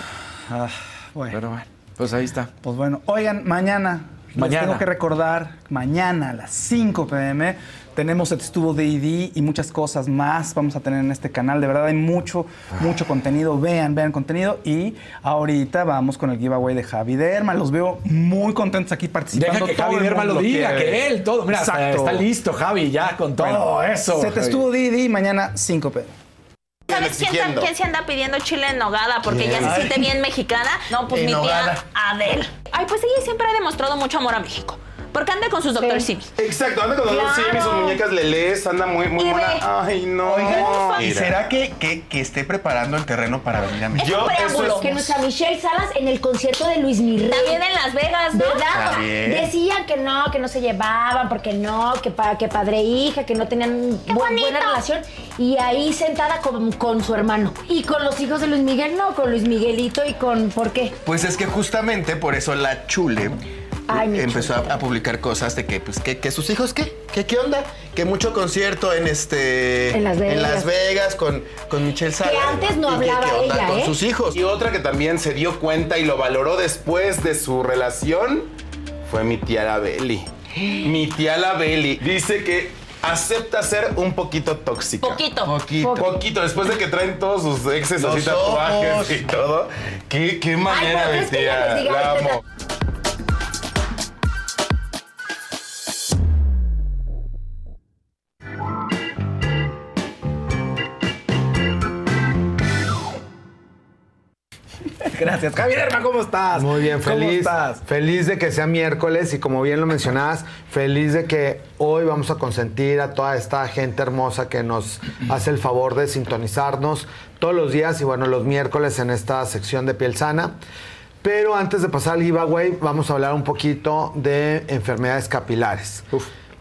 Ah, bueno. Pero bueno, pues ahí está. Pues bueno, oigan, mañana, Mañana. les tengo que recordar, mañana a las 5 pm tenemos el estuvo D&D y muchas cosas más vamos a tener en este canal. De verdad hay mucho, mucho contenido. Vean, vean contenido. Y ahorita vamos con el giveaway de Javi Derma. Los veo muy contentos aquí participando. Deja que Todo Javi Derma lo diga, que él, todo. Mira, está, listo Javi ya con todo Bueno, eso. Se te estuvo D&D mañana 5 pm. ¿Sabes quién, quién se anda pidiendo chile en nogada porque ya se siente bien mexicana? No, pues En mi tía Adele. Ay, pues ella siempre ha demostrado mucho amor a México. Porque anda con sus doctores Sims. Exacto, anda con los Claro. sí, mis sus muñecas Lelés, anda muy, muy Y buena. ve. Ay, no. Oigan, ¿y Mira. será que, que, que esté preparando el terreno para venir a México? Un preámbulo que nuestra Michelle Salas en el concierto de Luis Miguel. También en Las Vegas, ¿no? ¿Verdad? Bien. Decían que no, que no se llevaban, porque no, que, pa- que padre e hija, que no tenían bu- buena relación. Y ahí sentada con, con su hermano. Y con los hijos de Luis Miguel, no, con Luis Miguelito y con. ¿Por qué? Pues es que justamente por eso la Chule Ay, empezó a, a publicar cosas de que, pues, que, que sus hijos, ¿qué? ¿Qué, qué onda? Que mucho concierto en este... En Las Vegas. Las Vegas con, con Michelle Salas. antes no Y que- hablaba ¿qué onda ella, con ¿eh? sus hijos. Y otra que también se dio cuenta y lo valoró después de su relación fue mi tía la Beli. Mi tía la Beli dice que acepta ser un poquito tóxica. Poquito. Poquito. Poquito, después de que traen todos sus exes así tatuajes y todo. Qué, qué manera, que tía. La "Ay, amo. Gracias. Javi Derma, ¿cómo estás? Muy bien, ¿Cómo feliz. estás? Feliz de que sea miércoles y como bien lo mencionabas, feliz de que hoy vamos a consentir a toda esta gente hermosa que nos hace el favor de sintonizarnos todos los días y bueno, los miércoles en esta sección de piel sana. Pero antes de pasar al giveaway, vamos a hablar un poquito de enfermedades capilares.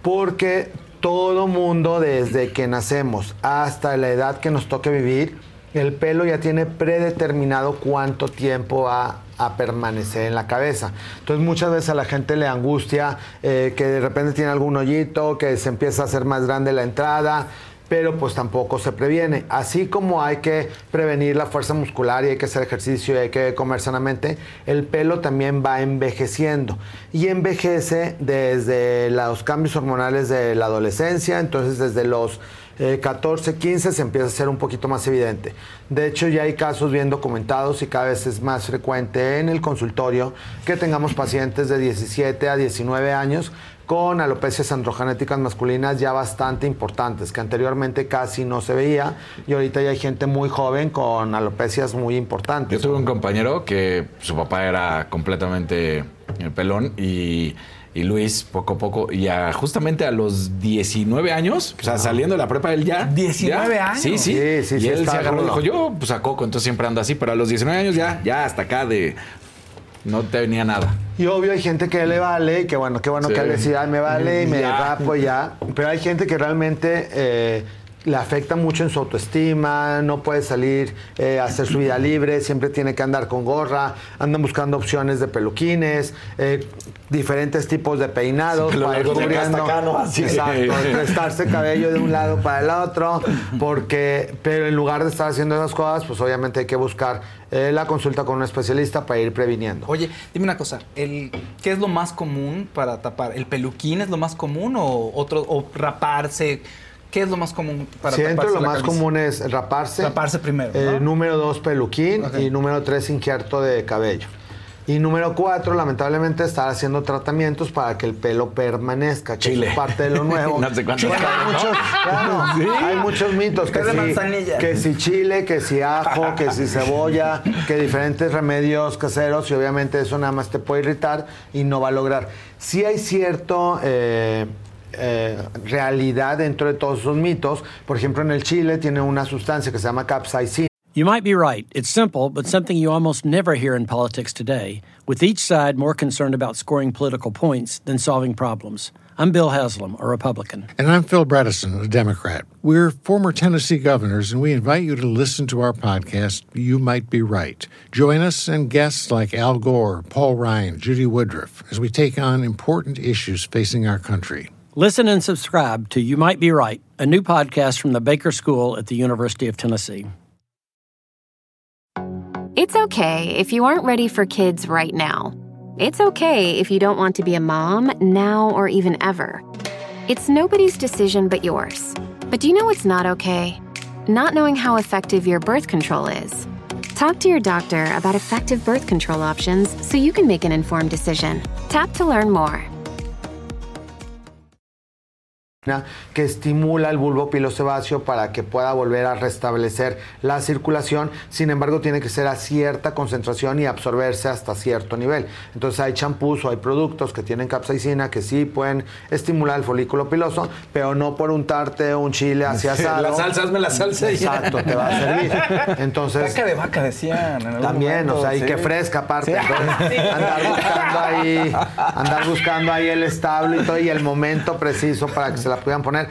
Porque todo mundo, desde que nacemos hasta la edad que nos toque vivir, el pelo ya tiene predeterminado cuánto tiempo va a permanecer en la cabeza. Entonces muchas veces a la gente le angustia eh, que de repente tiene algún hoyito, que se empieza a hacer más grande la entrada. pero pues tampoco se previene. Así como hay que prevenir la fuerza muscular y hay que hacer ejercicio y hay que comer sanamente, el pelo también va envejeciendo y envejece desde los cambios hormonales de la adolescencia, entonces desde los eh, 14, 15 se empieza a ser un poquito más evidente. De hecho, ya hay casos bien documentados y cada vez es más frecuente en el consultorio que tengamos pacientes de 17 a 19 años con alopecias androgenéticas masculinas ya bastante importantes, que anteriormente casi no se veía y ahorita ya hay gente muy joven con alopecias muy importantes. Yo tuve un compañero que su papá era completamente eh, pelón y, y Luis poco a poco, y a- justamente a los 19 años, o sea, saliendo de la prepa, él ya... 19 ya- años. Sí, sí. Sí, sí, y sí, él se agarró y dijo, yo pues a Coco, entonces siempre ando así, pero a los 19 años ya, ya hasta acá de... No tenía nada. Y obvio hay gente que le vale, y que bueno, qué bueno Sí. que él decida, "Ay, me vale y me rapo y ya. Pero hay gente que realmente eh, le afecta mucho en su autoestima, no puede salir eh, a hacer su vida libre, siempre tiene que andar con gorra, andan buscando opciones de peluquines, eh, diferentes tipos de peinados Sí, para ir cubriendo. acá, ¿no? Así. Exacto, prestarse cabello de un lado para el otro, porque, pero en lugar de estar haciendo esas cosas, pues obviamente hay que buscar eh, la consulta con un especialista para ir previniendo. Oye, dime una cosa, el, ¿qué es lo más común para tapar? ¿El peluquín es lo más común o otro o raparse? ¿Qué es lo más común para Siento taparse lo la más común es raparse. Raparse primero, Eh, ¿no? número dos, peluquín. Y número tres, injerto de cabello. Y número cuatro, lamentablemente, estar haciendo tratamientos para que el pelo permanezca, que Chile. es parte de lo nuevo. No sé Porque hay muchos, claro, Sí. hay muchos mitos. Que si, que si chile, que si ajo, que si cebolla, que diferentes remedios caseros y obviamente eso nada más te puede irritar y no va a lograr. Sí hay cierto... eh, eh, realidad dentro de todos esos mitos. Por ejemplo, en el chile tiene una sustancia que se llama capsaicina. You might be right. It's simple, but something you almost never hear in politics today, with each side more concerned about scoring political points than solving problems. I'm Bill Haslam, a Republican. And I'm Phil Bredesen, a Democrat. We're former Tennessee governors, and we invite you to listen to our podcast, You Might Be Right. Join us and guests like Al Gore, Paul Ryan, Judy Woodruff, as we take on important issues facing our country. Listen and subscribe to You Might Be Right, a new podcast from the Baker School at the University of Tennessee. It's okay if you aren't ready for kids right now. It's okay if you don't want to be a mom now or even ever. It's nobody's decision but yours. But do you know what's not okay? Not knowing how effective your birth control is. Talk to your doctor about effective birth control options so you can make an informed decision. Tap to learn more. Que estimula el bulbo pilosebáceo para que pueda volver a restablecer la circulación. Sin embargo, tiene que ser a cierta concentración y absorberse hasta cierto nivel. Entonces hay champús o hay productos que tienen capsaicina que sí pueden estimular el folículo piloso, pero no por untarte un chile hacia asado. La salsa, hazme la salsa Exacto, te va a servir. Entonces, Caca de vaca decían. en también, momento, o sea, y que fresca aparte. Sí. Entonces, andar buscando ahí, andar buscando ahí el establo y todo y el momento preciso para que se la puedan poner.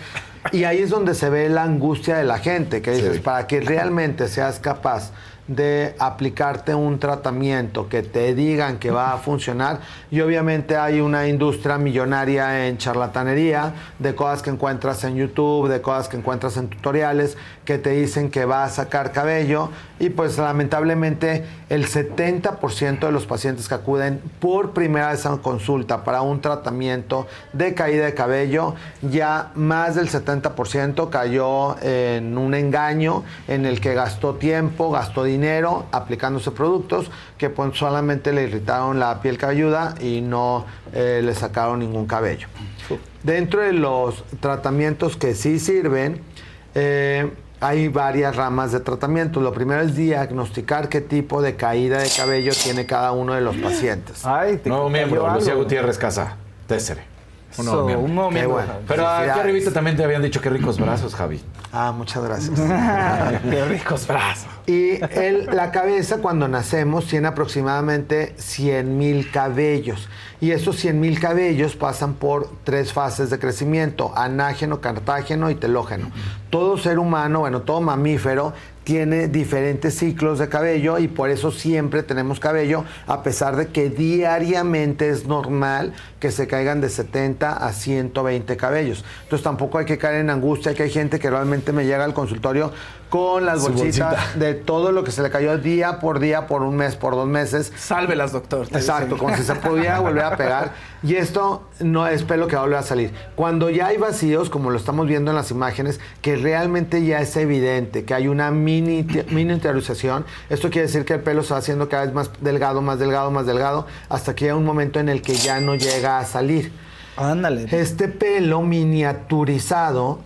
Y ahí es donde se ve la angustia de la gente, que dices, para que realmente seas capaz de aplicarte un tratamiento que te digan que va a funcionar. Y obviamente hay una industria millonaria en charlatanería de cosas que encuentras en YouTube, de cosas que encuentras en tutoriales que te dicen que va a sacar cabello. Y pues lamentablemente el 70% de los pacientes que acuden por primera vez a consulta para un tratamiento de caída de cabello, ya más del 70% cayó en un engaño en el que gastó tiempo, gastó dinero aplicándose productos que pues solamente le irritaron la piel cabelluda y no eh, le sacaron ningún cabello. Dentro de los tratamientos que sí sirven, eh, hay varias ramas de tratamiento. Lo primero es diagnosticar qué tipo de caída de cabello tiene cada uno de los pacientes. Nuevo miembro, Lucía Gutiérrez Casa, Tessere. Un So, miembro. un Qué miembro. bueno. Pero aquí Felicidades. arribita también te habían dicho que ricos brazos, Javi. Ah, muchas gracias. Qué ricos brazos. Y el- la cabeza cuando nacemos tiene aproximadamente 100 mil cabellos. Y esos 100 mil cabellos pasan por tres fases de crecimiento, anágeno, cartágeno y telógeno. Todo ser humano, bueno, todo mamífero tiene diferentes ciclos de cabello y por eso siempre tenemos cabello, a pesar de que diariamente es normal que se caigan de 70 a 120 cabellos. Entonces tampoco hay que caer en angustia, que hay gente que realmente me llega al consultorio con las bolsitas bolsita. de todo lo que se le cayó día por día, por un mes, por dos meses. Sálvelas, doctor. Exacto, dicen. como si se pudiera volver a pegar. Y esto no es pelo que va a volver a salir. Cuando ya hay vacíos, como lo estamos viendo en las imágenes, que realmente ya es evidente que hay una mini, mini interiorización, esto quiere decir que el pelo se va haciendo cada vez más delgado, más delgado, más delgado, hasta que llega un momento en el que ya no llega a salir. Ándale. Este pelo miniaturizado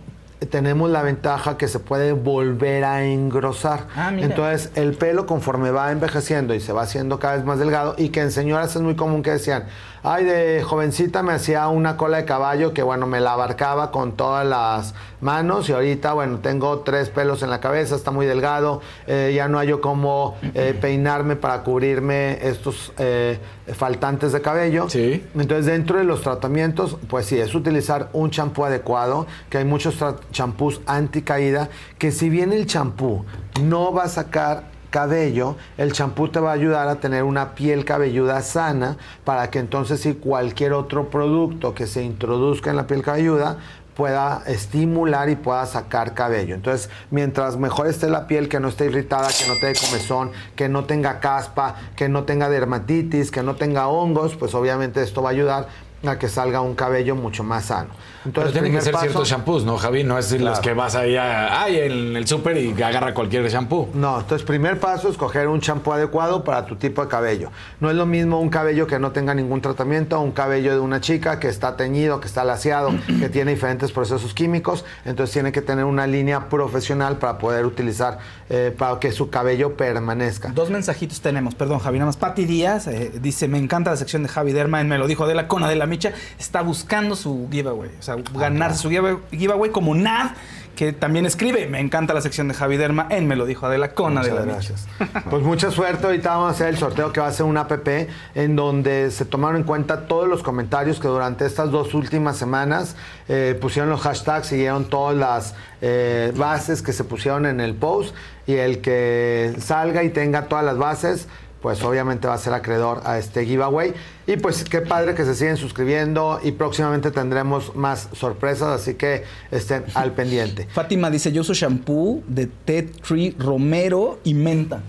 tenemos la ventaja que se puede volver a engrosar. Ah, mira. Entonces, el pelo conforme va envejeciendo y se va haciendo cada vez más delgado y que en señoras es muy común que decían, ay, de jovencita me hacía una cola de caballo que, bueno, me la abarcaba con todas las manos y ahorita, bueno, tengo tres pelos en la cabeza, está muy delgado, eh, ya no hay yo cómo eh, peinarme para cubrirme estos eh, faltantes de cabello. Sí. Entonces, dentro de los tratamientos, pues sí, es utilizar un champú adecuado, que hay muchos champús anticaída, que si bien el champú no va a sacar cabello, el champú te va a ayudar a tener una piel cabelluda sana para que entonces si cualquier otro producto que se introduzca en la piel cabelluda pueda estimular y pueda sacar cabello. Entonces, mientras mejor esté la piel, que no esté irritada, que no tenga comezón, que no tenga caspa, que no tenga dermatitis, que no tenga hongos, pues obviamente esto va a ayudar a que salga un cabello mucho más sano. Pero tienen que ser paso- ciertos shampoos, ¿no, Javi? No es los Claro. que vas ahí a, ay, en el súper y agarra cualquier shampoo. No, entonces primer paso es escoger un champú adecuado para tu tipo de cabello. No es lo mismo un cabello que no tenga ningún tratamiento a un cabello de una chica que está teñido, que está laseado, que tiene diferentes procesos químicos. Entonces tiene que tener una línea profesional para poder utilizar, eh, para que su cabello permanezca. Dos mensajitos tenemos, perdón Javi, nada más. Pati Díaz eh, dice, me encanta la sección de Javi Derma, él me lo dijo, de la cona de la micha, está buscando su giveaway, o sea, ganarse su giveaway, como Nad, que también escribe, me encanta la sección de Javi Derma, él me lo dijo, de la cona de la Muchas micha. gracias. Pues mucha suerte. Ahorita vamos a hacer el sorteo que va a ser una app en donde se tomaron en cuenta todos los comentarios que durante estas dos últimas semanas eh, pusieron los hashtags, siguieron todas las eh, bases que se pusieron en el post y el que salga y tenga todas las bases pues obviamente va a ser acreedor a este giveaway. Y pues qué padre que se siguen suscribiendo y próximamente tendremos más sorpresas, así que estén al pendiente. Fátima dice, yo uso shampoo de tea tree romero y menta.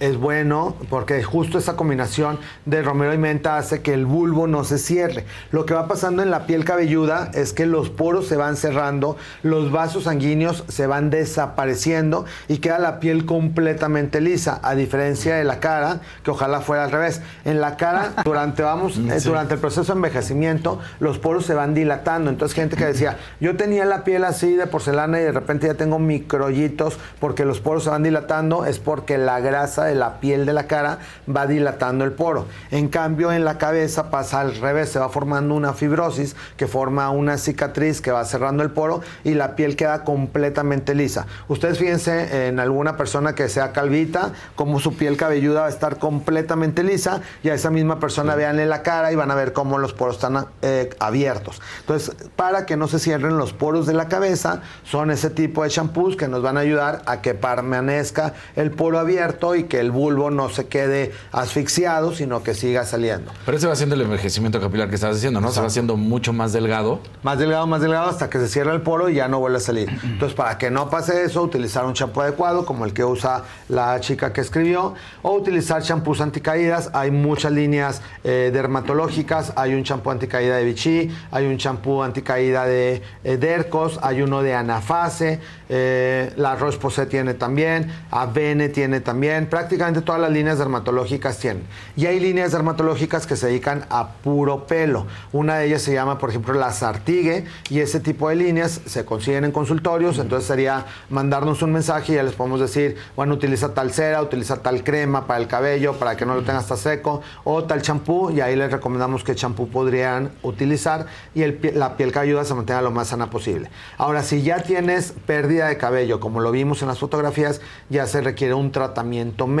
Es bueno porque justo esa combinación de romero y menta hace que el bulbo no se cierre. Lo que va pasando en la piel cabelluda es que los poros se van cerrando, los vasos sanguíneos se van desapareciendo y queda la piel completamente lisa, a diferencia de la cara, que ojalá fuera al revés. En la cara, durante, vamos, eh, durante el proceso de envejecimiento, los poros se van dilatando. Entonces, gente que decía, yo tenía la piel así de porcelana y de repente ya tengo microllitos porque los poros se van dilatando, es porque la grasa de la piel de la cara va dilatando el poro. En cambio, en la cabeza pasa al revés, se va formando una fibrosis que forma una cicatriz que va cerrando el poro y la piel queda completamente lisa. Ustedes fíjense en alguna persona que sea calvita, como su piel cabelluda va a estar completamente lisa y a esa misma persona veanle la cara y van a ver cómo los poros están eh, abiertos. Entonces, para que no se cierren los poros de la cabeza, son ese tipo de shampoos que nos van a ayudar a que permanezca el poro abierto y que el bulbo no se quede asfixiado, sino que siga saliendo. Pero ese va haciendo el envejecimiento capilar que estabas diciendo, ¿no? Se va haciendo mucho más delgado. Más delgado, más delgado, hasta que se cierra el poro y ya no vuelve a salir. Entonces, para que no pase eso, utilizar un champú adecuado, como el que usa la chica que escribió, o utilizar champús anticaídas. Hay muchas líneas eh, dermatológicas. Hay un champú anticaída de Vichy, hay un champú anticaída de eh, Dercos, hay uno de Anafase, eh, la Roche-Posay tiene también, Avene tiene también. Prácticamente todas las líneas dermatológicas tienen. Y hay líneas dermatológicas que se dedican a puro pelo. Una de ellas se llama, por ejemplo, la Sartigue, y ese tipo de líneas se consiguen en consultorios. Entonces sería mandarnos un mensaje y ya les podemos decir, bueno, utiliza tal cera, utiliza tal crema para el cabello, para que no lo tenga hasta seco, o tal champú, y ahí les recomendamos qué champú podrían utilizar y el la piel cabelluda se mantenga lo más sana posible. Ahora, si ya tienes pérdida de cabello, como lo vimos en las fotografías, ya se requiere un tratamiento médico.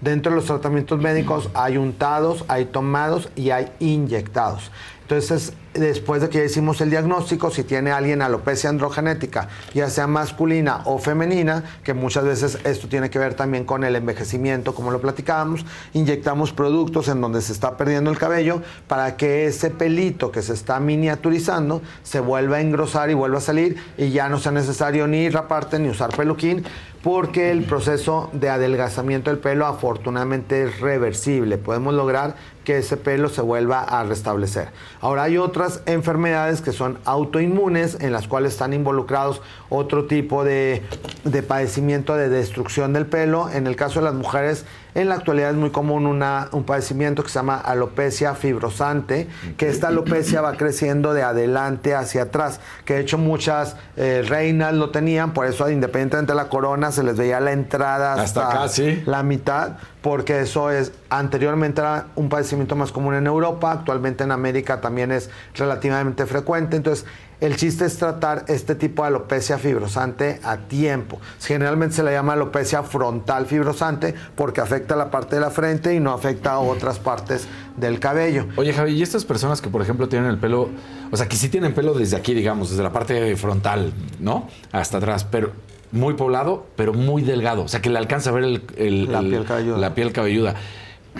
Dentro de los tratamientos médicos hay untados, hay tomados y hay inyectados. Entonces, después de que ya hicimos el diagnóstico, si tiene alguien alopecia androgenética, ya sea masculina o femenina, que muchas veces esto tiene que ver también con el envejecimiento, como lo platicábamos, inyectamos productos en donde se está perdiendo el cabello para que ese pelito que se está miniaturizando se vuelva a engrosar y vuelva a salir y ya no sea necesario ni raparte ni usar peluquín porque el proceso de adelgazamiento del pelo afortunadamente es reversible. Podemos lograr que ese pelo se vuelva a restablecer. Ahora hay otras enfermedades que son autoinmunes en las cuales están involucrados otro tipo de, de padecimiento de destrucción del pelo. En el caso de las mujeres, en la actualidad es muy común una, un padecimiento que se llama alopecia fibrosante, que esta alopecia va creciendo de adelante hacia atrás, que de hecho muchas eh, reinas lo tenían, por eso independientemente de la corona se les veía la entrada hasta, Hasta acá, sí. la mitad, porque eso es, anteriormente era un padecimiento más común en Europa, actualmente en América también es relativamente frecuente, entonces el chiste es tratar este tipo de alopecia fibrosante a tiempo. Generalmente se le llama alopecia frontal fibrosante porque afecta la parte de la frente y no afecta a otras partes del cabello. Oye, Javi, ¿y estas personas que, por ejemplo, tienen el pelo, o sea, que sí tienen pelo desde aquí, digamos, desde la parte frontal, ¿no? Hasta atrás, pero muy poblado, pero muy delgado. O sea, que le alcanza a ver el, el- La el- piel cabelluda. la piel cabelluda.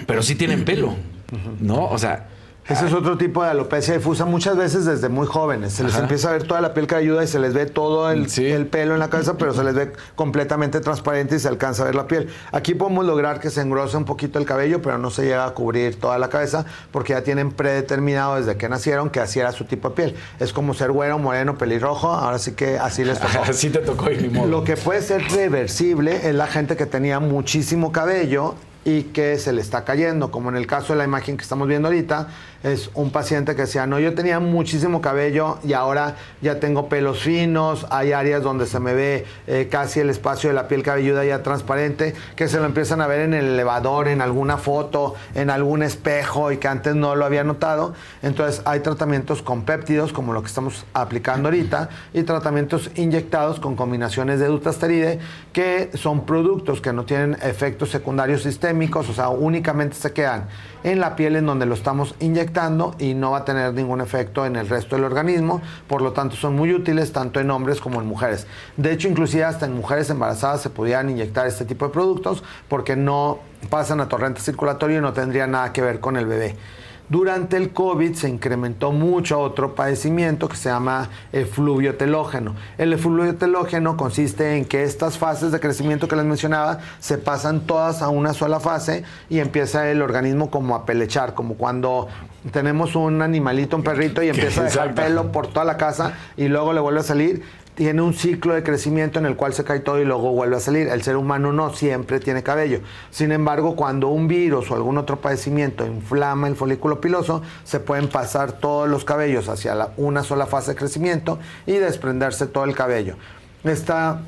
Pero sí tienen pelo, ¿no? O sea, Ese es otro tipo de alopecia difusa, muchas veces desde muy jóvenes. Se les Ajá. empieza a ver toda la piel cabelluda y se les ve todo el, el pelo en la cabeza, pero se les ve completamente transparente y se alcanza a ver la piel. Aquí podemos lograr que se engrose un poquito el cabello, pero no se llega a cubrir toda la cabeza porque ya tienen predeterminado desde que nacieron que así era su tipo de piel. Es como ser güero, moreno, pelirrojo, ahora sí que así les tocó. así te tocó y ni modo. Lo que puede ser reversible es la gente que tenía muchísimo cabello y que se le está cayendo, como en el caso de la imagen que estamos viendo ahorita, es un paciente que decía, no, yo tenía muchísimo cabello y ahora ya tengo pelos finos, hay áreas donde se me ve eh, casi el espacio de la piel cabelluda ya transparente, que se lo empiezan a ver en el elevador, en alguna foto, en algún espejo y que antes no lo había notado. Entonces hay tratamientos con péptidos, como lo que estamos aplicando ahorita, y tratamientos inyectados con combinaciones de dutasteride, que son productos que no tienen efectos secundarios sistémicos, o sea, únicamente se quedan en la piel en donde lo estamos inyectando y no va a tener ningún efecto en el resto del organismo, por lo tanto son muy útiles tanto en hombres como en mujeres. De hecho, inclusive hasta en mujeres embarazadas se podían inyectar este tipo de productos porque no pasan a torrente circulatorio y no tendría nada que ver con el bebé. Durante el COVID se incrementó mucho otro padecimiento que se llama efluvio telógeno. El efluvio telógeno consiste en que estas fases de crecimiento que les mencionaba se pasan todas a una sola fase y empieza el organismo como a pelechar, como cuando tenemos un animalito, un perrito y empieza a dejar pelo por toda la casa y luego le vuelve a salir tiene un ciclo de crecimiento en el cual se cae todo y luego vuelve a salir. El ser humano no siempre tiene cabello. Sin embargo, cuando un virus o algún otro padecimiento inflama el folículo piloso, se pueden pasar todos los cabellos hacia una sola fase de crecimiento y desprenderse todo el cabello. Esta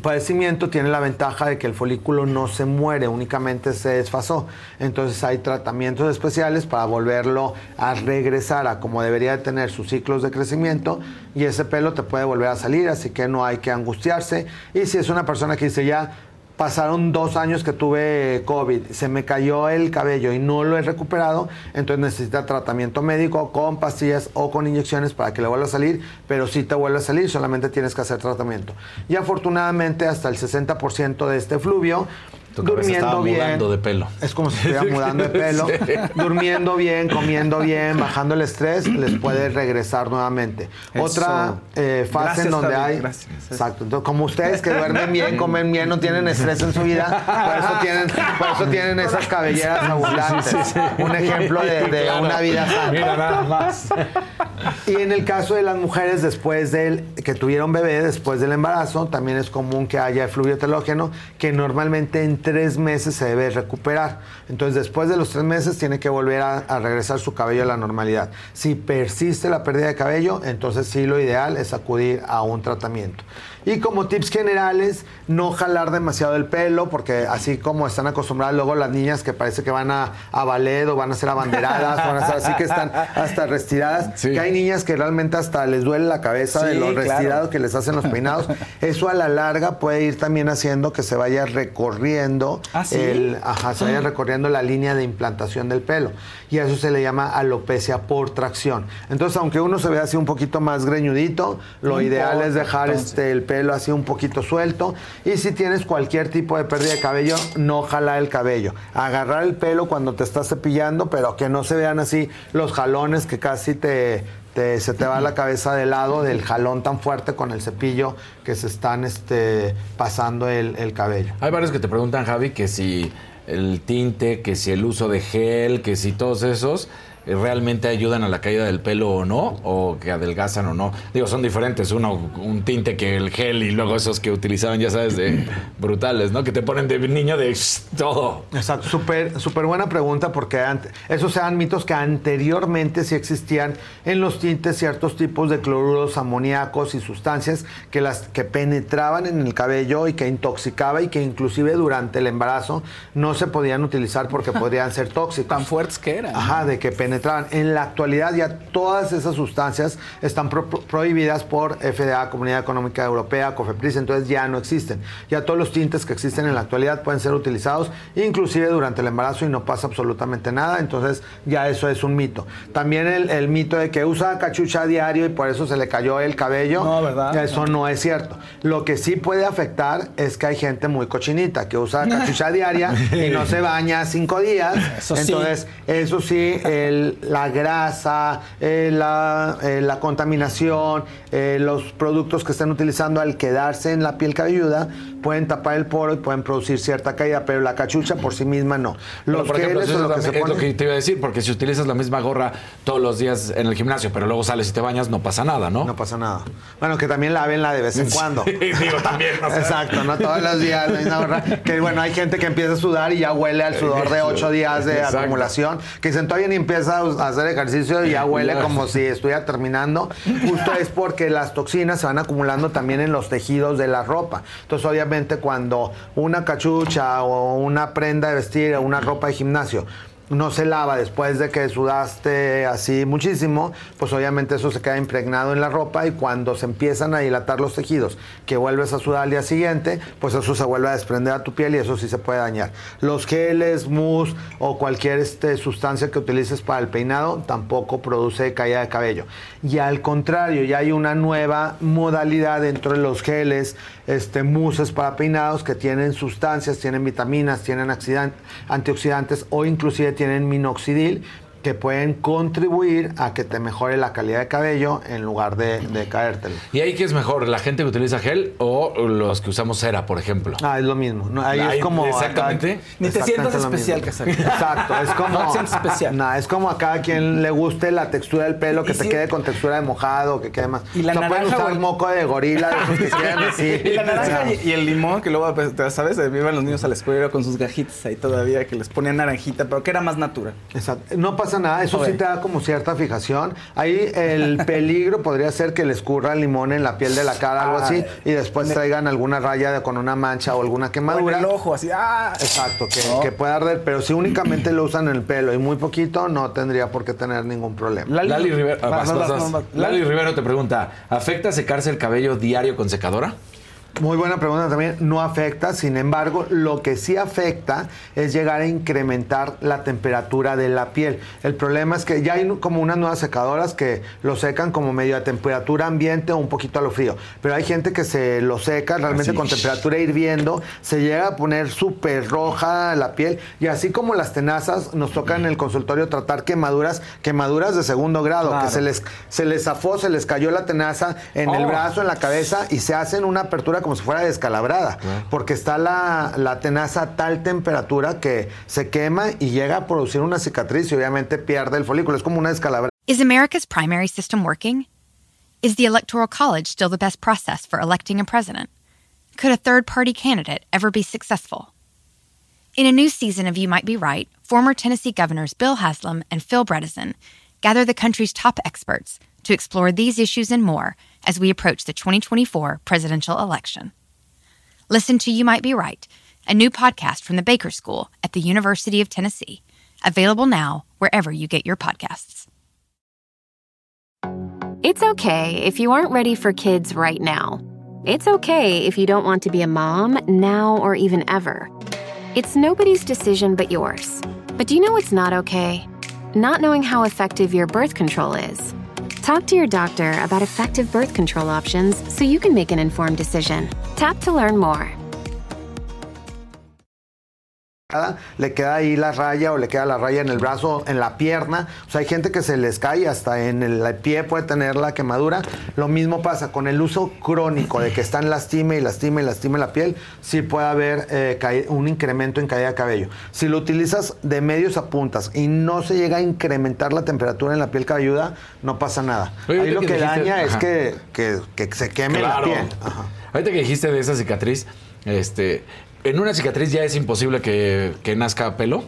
padecimiento tiene la ventaja de que el folículo no se muere, únicamente se desfasó. Entonces hay tratamientos especiales para volverlo a regresar a como debería de tener sus ciclos de crecimiento y ese pelo te puede volver a salir, así que no hay que angustiarse. Y si es una persona que dice ya pasaron dos años que tuve COVID, se me cayó el cabello y no lo he recuperado, entonces necesita tratamiento médico con pastillas o con inyecciones para que le vuelva a salir, pero si te vuelve a salir, solamente tienes que hacer tratamiento. Y afortunadamente hasta el 60% de este fluvio Tu cabeza durmiendo bien. mudando de pelo. Es como si estuviera mudando de pelo. Sí. Durmiendo bien, comiendo bien, bajando el estrés, les puede regresar nuevamente. Eso. Otra eh, fase Gracias, en donde hay. gracias. Exacto. Entonces, como ustedes que duermen bien, comen bien, no tienen estrés en su vida, por eso tienen, por eso tienen esas cabelleras abundantes. Sí, sí, sí. Un ejemplo de, de Claro. una vida sana. Mira, nada más. Y en el caso de las mujeres después del que tuvieron bebé, después del embarazo, también es común que haya efluvio telógeno, que normalmente en tres meses se debe recuperar. Entonces, después de los tres meses tiene que volver a, regresar su cabello a la normalidad. Si persiste la pérdida de cabello, entonces sí lo ideal es acudir a un tratamiento. Y como tips generales, no jalar demasiado el pelo, porque así como están acostumbradas luego las niñas que parece que van a, a ballet o van a ser abanderadas, van a ser así que están hasta retiradas, que hay niñas que realmente hasta les duele la cabeza de lo claro. restirado que les hacen los peinados. Eso a la larga puede ir también haciendo que se vaya recorriendo ¿Ah, sí? el, ajá, se vaya recorriendo la línea de implantación del pelo. Y a eso se le llama alopecia por tracción. Entonces, aunque uno se vea así un poquito más greñudito, lo No ideal importa, es dejar entonces. este, el pelo así un poquito suelto. Y si tienes cualquier tipo de pérdida de cabello, no jalar el cabello. Agarrar el pelo cuando te estás cepillando, pero que no se vean así los jalones que casi te, te- se te va la cabeza de lado del jalón tan fuerte con el cepillo que se están este, pasando el, el cabello. Hay varios que te preguntan, Javi, que si el tinte, que si el uso de gel, que si todos esos realmente ayudan a la caída del pelo o no, o que adelgazan o no. Digo, son diferentes. Uno, un tinte que el gel y luego esos que utilizaban, ya sabes, de brutales, ¿no? Que te ponen de niño de todo. Exacto, súper súper buena pregunta porque esos eran mitos que anteriormente sí existían en los tintes ciertos tipos de cloruros amoníacos y sustancias que las que penetraban en el cabello y que intoxicaba y que inclusive durante el embarazo no se podían utilizar porque podrían ser tóxicos. Tan fuertes que eran. Ajá, de que penetraban. En la actualidad ya todas esas sustancias están pro- pro- prohibidas por FDA, Comunidad Económica Europea, COFEPRIS, entonces ya no existen. Ya todos los tintes que existen en la actualidad pueden ser utilizados inclusive durante el embarazo y no pasa absolutamente nada, entonces ya eso es un mito. También el, el mito de que usa cachucha a diario y por eso se le cayó el cabello, No, ¿verdad? eso no es cierto. Lo que sí puede afectar es que hay gente muy cochinita que usa cachucha diaria y no se baña cinco días, Eso sí. entonces eso sí, el- la grasa, eh, la, eh, la contaminación, eh, los productos que están utilizando al quedarse en la piel cabelluda pueden tapar el poro y pueden producir cierta caída, pero la cachucha por sí misma no. Los por ejemplo, eso o lo es, que es lo que te iba a decir, porque si utilizas la misma gorra todos los días en el gimnasio, pero luego sales y te bañas, no pasa nada, ¿no? No pasa nada. Bueno, que también lávenla de vez en cuando. Digo, también, o sea. Exacto, no todos los días la misma gorra. Que bueno, hay gente que empieza a sudar y ya huele al sudor de ocho días de Exacto. acumulación. Que dicen, todavía ni empieza a hacer ejercicio y ya huele como si estuviera terminando. Justo es porque las toxinas se van acumulando también en los tejidos de la ropa. Entonces, obviamente, cuando una cachucha o una prenda de vestir o una ropa de gimnasio no se lava después de que sudaste así muchísimo, pues obviamente eso se queda impregnado en la ropa y cuando se empiezan a dilatar los tejidos, que vuelves a sudar al día siguiente, pues eso se vuelve a desprender a tu piel y eso sí se puede dañar. Los geles, mousse o cualquier este, sustancia que utilices para el peinado tampoco produce caída de cabello. Y al contrario, ya hay una nueva modalidad dentro de los geles, este, para peinados que tienen sustancias, tienen vitaminas, tienen antioxidantes o inclusive tienen minoxidil que pueden contribuir a que te mejore la calidad de cabello en lugar de, de caértelo. ¿Y ahí qué es mejor? ¿La gente que utiliza gel o los que usamos cera, por ejemplo? Ah, es lo mismo. No, ahí es como exactamente. acá- Ni te exactamente sientas especial, Casarín. Exacto, es como No te sientes especial. Nah, es como a cada quien le guste la textura del pelo, que te quede con textura de mojado, que quede más. Y la O sea, pueden usar o el- moco de gorila, de que así. Y la naranja y, y el limón, que luego, pues, ¿sabes? Se Iban los niños a la escuela con sus gajitas ahí todavía, que les ponían naranjita, pero que era más natural. Exacto. No pasa nada, eso sí te da como cierta fijación. Ahí el peligro podría ser que les curra limón en la piel de la cara, algo Ah, así, y después traigan alguna raya de- con una mancha o alguna O en quemadura. el ojo, así, ¡ah! Exacto, que, No. que puede arder, pero si únicamente lo usan en el pelo y muy poquito, no tendría por qué tener ningún problema. Lali, Rivero, ah, vas. vas. Lali Rivero te pregunta, ¿afecta secarse el cabello diario con secadora? Muy buena pregunta también. No afecta, sin embargo, lo que sí afecta es llegar a incrementar la temperatura de la piel. El problema es que ya hay como unas nuevas secadoras que lo secan como medio a temperatura ambiente o un poquito a lo frío. Pero hay gente que se lo seca realmente Así. con temperatura hirviendo, se llega a poner súper roja la piel y así como las tenazas, nos toca en el consultorio tratar quemaduras, quemaduras de segundo grado, Claro. que se les, se les zafó, se les cayó la tenaza en el Oh. brazo, en la cabeza y se hacen una apertura como si fuera descalabrada, porque está la, la tenaza a tal temperatura que se quema y llega a producir una cicatriz y obviamente pierde el folículo, es como una descalabrada. Is America's primary system working? Is the Electoral College still the best process for electing a president? Could a third party candidate ever be successful? In a new season of You Might Be Right, former Tennessee governors Bill Haslam and Phil Bredesen gather the country's top experts to explore these issues and more as we approach the 2024 presidential election. Listen to You Might Be Right, a new podcast from the Baker School at the University of Tennessee, available now wherever you get your podcasts. It's okay if you aren't ready for kids right now. It's okay if you don't want to be a mom now or even ever. It's nobody's decision but yours. But do you know what's not okay? Not knowing how effective your birth control is. Talk to your doctor about effective birth control options so you can make an informed decision. Tap to learn more. Le queda ahí la raya o le queda la raya en el brazo, en la pierna. O sea, hay gente que se les cae hasta en el pie puede tener la quemadura. Lo mismo pasa con el uso crónico de que están lastime y lastime y lastime la piel. Sí puede haber eh, un incremento en caída de cabello. Si lo utilizas de medios a puntas y no se llega a incrementar la temperatura en la piel cabelluda, no pasa nada. Oye, ahí lo que que, dijiste- daña es que- que se queme Claro. la piel. Ahorita que dijiste de esa cicatriz, este, en una cicatriz ya es imposible que, que nazca pelo.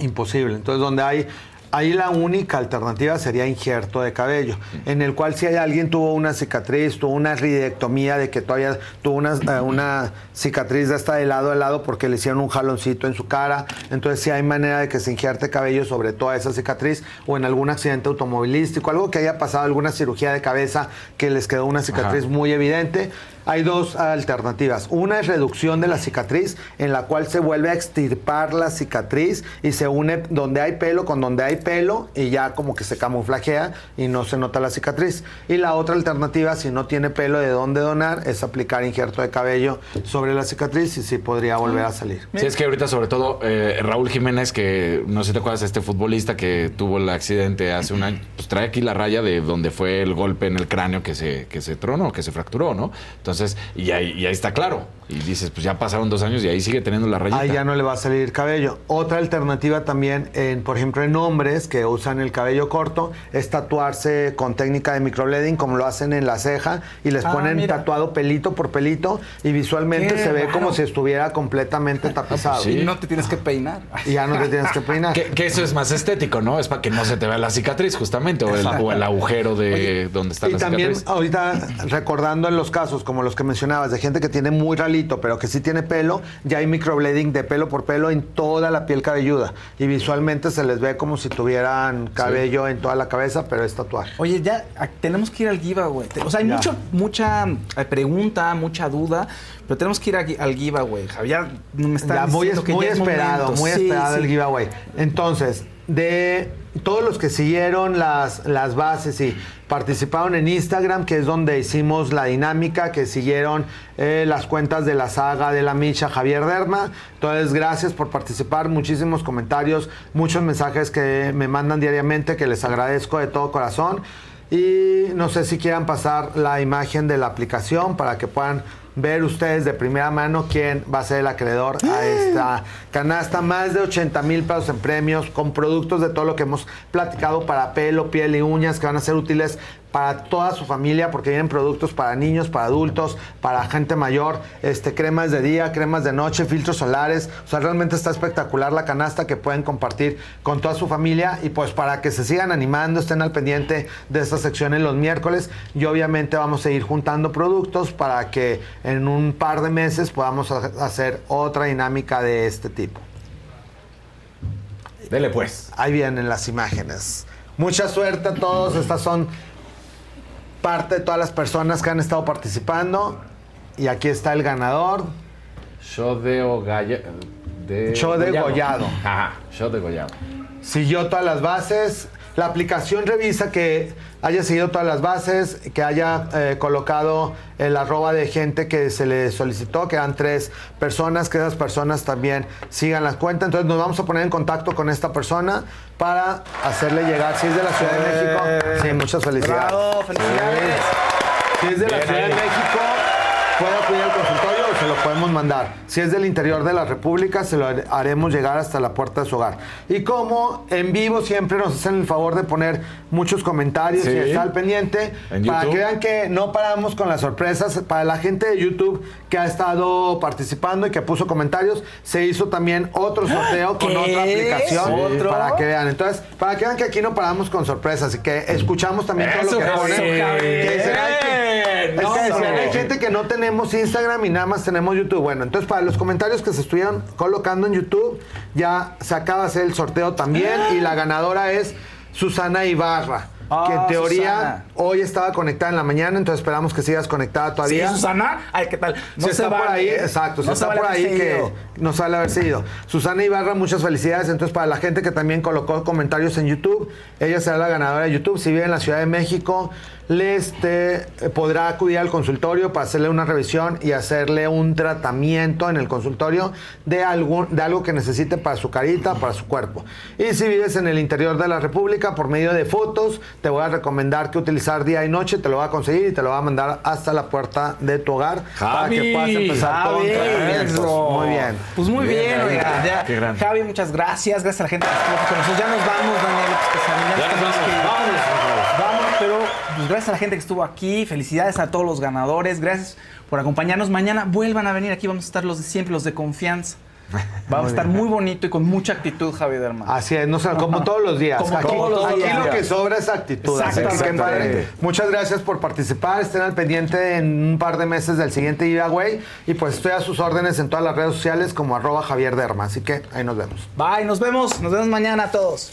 Imposible. Entonces, donde hay. Ahí la única alternativa sería injerto de cabello, en el cual si hay alguien tuvo una cicatriz, tuvo una ridectomía de que todavía tuvo una, eh, una cicatriz de esta de lado a lado porque le hicieron un jaloncito en su cara, entonces si hay manera de que se injerte cabello sobre toda esa cicatriz o en algún accidente automovilístico, algo que haya pasado, alguna cirugía de cabeza que les quedó una cicatriz Ajá. muy evidente, hay dos alternativas. Una es reducción de la cicatriz, en la cual se vuelve a extirpar la cicatriz y se une donde hay pelo con donde hay pelo y ya como que se camuflajea y no se nota la cicatriz. Y la otra alternativa, si no tiene pelo de dónde donar, es aplicar injerto de cabello sobre la cicatriz y sí podría volver a salir. Sí, es que ahorita sobre todo eh, Raúl Jiménez, que no sé si te acuerdas, este futbolista que tuvo el accidente hace un año, pues trae aquí la raya de donde fue el golpe en el cráneo que se, que se tronó, que se fracturó, ¿no? Entonces, y ahí, y ahí está claro. Y dices, pues ya pasaron dos años y ahí sigue teniendo la rayita. Ahí ya no le va a salir cabello. Otra alternativa también, en, por ejemplo, en hombres que usan el cabello corto, es tatuarse con técnica de microblading, como lo hacen en la ceja, y les Ah, ponen mira. tatuado pelito por pelito, y visualmente Qué se ve raro. como si estuviera completamente tapizado. Y no te tienes que peinar. Y ya no te tienes que peinar. Que, que eso es más estético, ¿no? Es para que no se te vea la cicatriz, justamente, o el, Exacto. o el agujero de donde está Y la también cicatriz. ahorita recordando en los casos como los que mencionabas de gente que tiene muy pero que sí tiene pelo, ya hay microblading de pelo por pelo en toda la piel cabelluda y visualmente se les ve como si tuvieran cabello en toda la cabeza, pero es tatuaje. Oye, ya tenemos que ir al giveaway. O sea, hay Ya. mucho, mucha eh, pregunta, mucha duda, pero tenemos que ir a al giveaway. Javier, me está Ya, muy, diciendo que muy ya esperado, muy Sí, esperado sí. el giveaway. Entonces, de todos los que siguieron las, las bases y participaron en Instagram, que es donde hicimos la dinámica, que siguieron eh, las cuentas de la saga de la Micha Javier Derma. Entonces, gracias por participar, muchísimos comentarios, muchos mensajes que me mandan diariamente, que les agradezco de todo corazón. Y no sé si quieran pasar la imagen de la aplicación para que puedan ver ustedes de primera mano quién va a ser el acreedor a esta canasta. Más de 80 mil pesos en premios con productos de todo lo que hemos platicado para pelo, piel y uñas que van a ser útiles para toda su familia porque vienen productos para niños, para adultos, para gente mayor, este cremas de día, cremas de noche, filtros solares. O sea, realmente está espectacular la canasta que pueden compartir con toda su familia y pues para que se sigan animando, estén al pendiente de estas secciones los miércoles y obviamente vamos a ir juntando productos para que en un par de meses podamos ha- hacer otra dinámica de este tipo. Dele pues. Ahí vienen las imágenes. Mucha suerte a todos. Estas son parte de todas las personas que han estado participando. Y aquí está el ganador. Show de Ogaya. De Show de Gollado. Ajá, show de Gollado. Siguió todas las bases. La aplicación revisa que haya seguido todas las bases, que haya eh, colocado el arroba de gente que se le solicitó, que eran tres personas, que esas personas también sigan las cuentas. Entonces nos vamos a poner en contacto con esta persona para hacerle llegar, si es de la Ciudad de México, sí, muchas felicidades. Bravo, felicidades. Si es de la Bien Ciudad de. México, consultorio podemos mandar. Si es del interior de la República, se lo haremos llegar hasta la puerta de su hogar. Y como en vivo siempre nos hacen el favor de poner muchos comentarios Sí. y estar al pendiente, En para que vean que no paramos con las sorpresas. Para la gente de YouTube que ha estado participando y que puso comentarios, se hizo también otro sorteo con ¿Qué? otra aplicación. ¿Otro? Para que vean. Entonces, para que vean que aquí no paramos con sorpresas y que escuchamos también todo Eso, lo que ponen. Javier. Que dicen, "Ay, que- no, que decían, hombre. hay gente que no tenemos Instagram y nada más tenemos YouTube. Bueno, entonces para los comentarios que se estuvieron colocando en YouTube, ya se acaba de hacer el sorteo también y la ganadora es Susana Ibarra. que en Ah, teoría Susana. Hoy estaba conectada en la mañana, entonces esperamos que sigas conectada todavía. Sí, Susana. Ay, ¿qué tal? No está por ahí, exacto, si No está se vale por ahí que ido. no sale haber sido. Susana Ibarra, muchas felicidades. Entonces, para la gente que también colocó comentarios en YouTube, ella será la ganadora de YouTube. Si vive en la Ciudad de México, le este, eh, podrá acudir al consultorio para hacerle una revisión y hacerle un tratamiento en el consultorio de, algún, de algo que necesite para su carita, para su cuerpo. Y si vives en el interior de la República, por medio de fotos, te voy a recomendar que día y noche, te lo va a conseguir y te lo va a mandar hasta la puerta de tu hogar para que puedas empezar con Javi, tratamientos. eso. Muy bien. Pues muy bien, Bien, oiga, Javi. ya. Qué grande. Javi, muchas gracias. Gracias a la gente que estuvo aquí con nosotros. Ya nos vamos, Daniel. Ya nos tenemos vamos, que Vamos, pero pues, gracias a la gente que estuvo aquí. Felicidades a todos los ganadores. Gracias por acompañarnos. Mañana vuelvan a venir aquí. Vamos a estar los de siempre, los de confianza. Va a estar muy bonito y con mucha actitud, Javi Derma. Así es, no sé, como todos los días. Como aquí todos los aquí días. lo que sobra es actitud. Exactamente. Muchas gracias por participar. Estén al pendiente en un par de meses del siguiente giveaway. Y pues estoy a sus órdenes en todas las redes sociales como arroba Javier Derma. Así que ahí nos vemos. Bye, nos vemos. Nos vemos mañana a todos.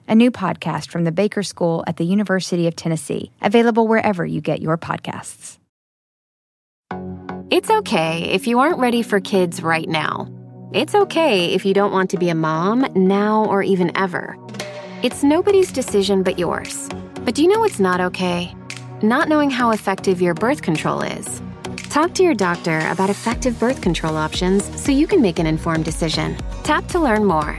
a new podcast from the Baker School at the University of Tennessee, available wherever you get your podcasts. It's okay if you aren't ready for kids right now. It's okay if you don't want to be a mom now or even ever. It's nobody's decision but yours. But do you know what's not okay? Not knowing how effective your birth control is. Talk to your doctor about effective birth control options so you can make an informed decision. Tap to learn more.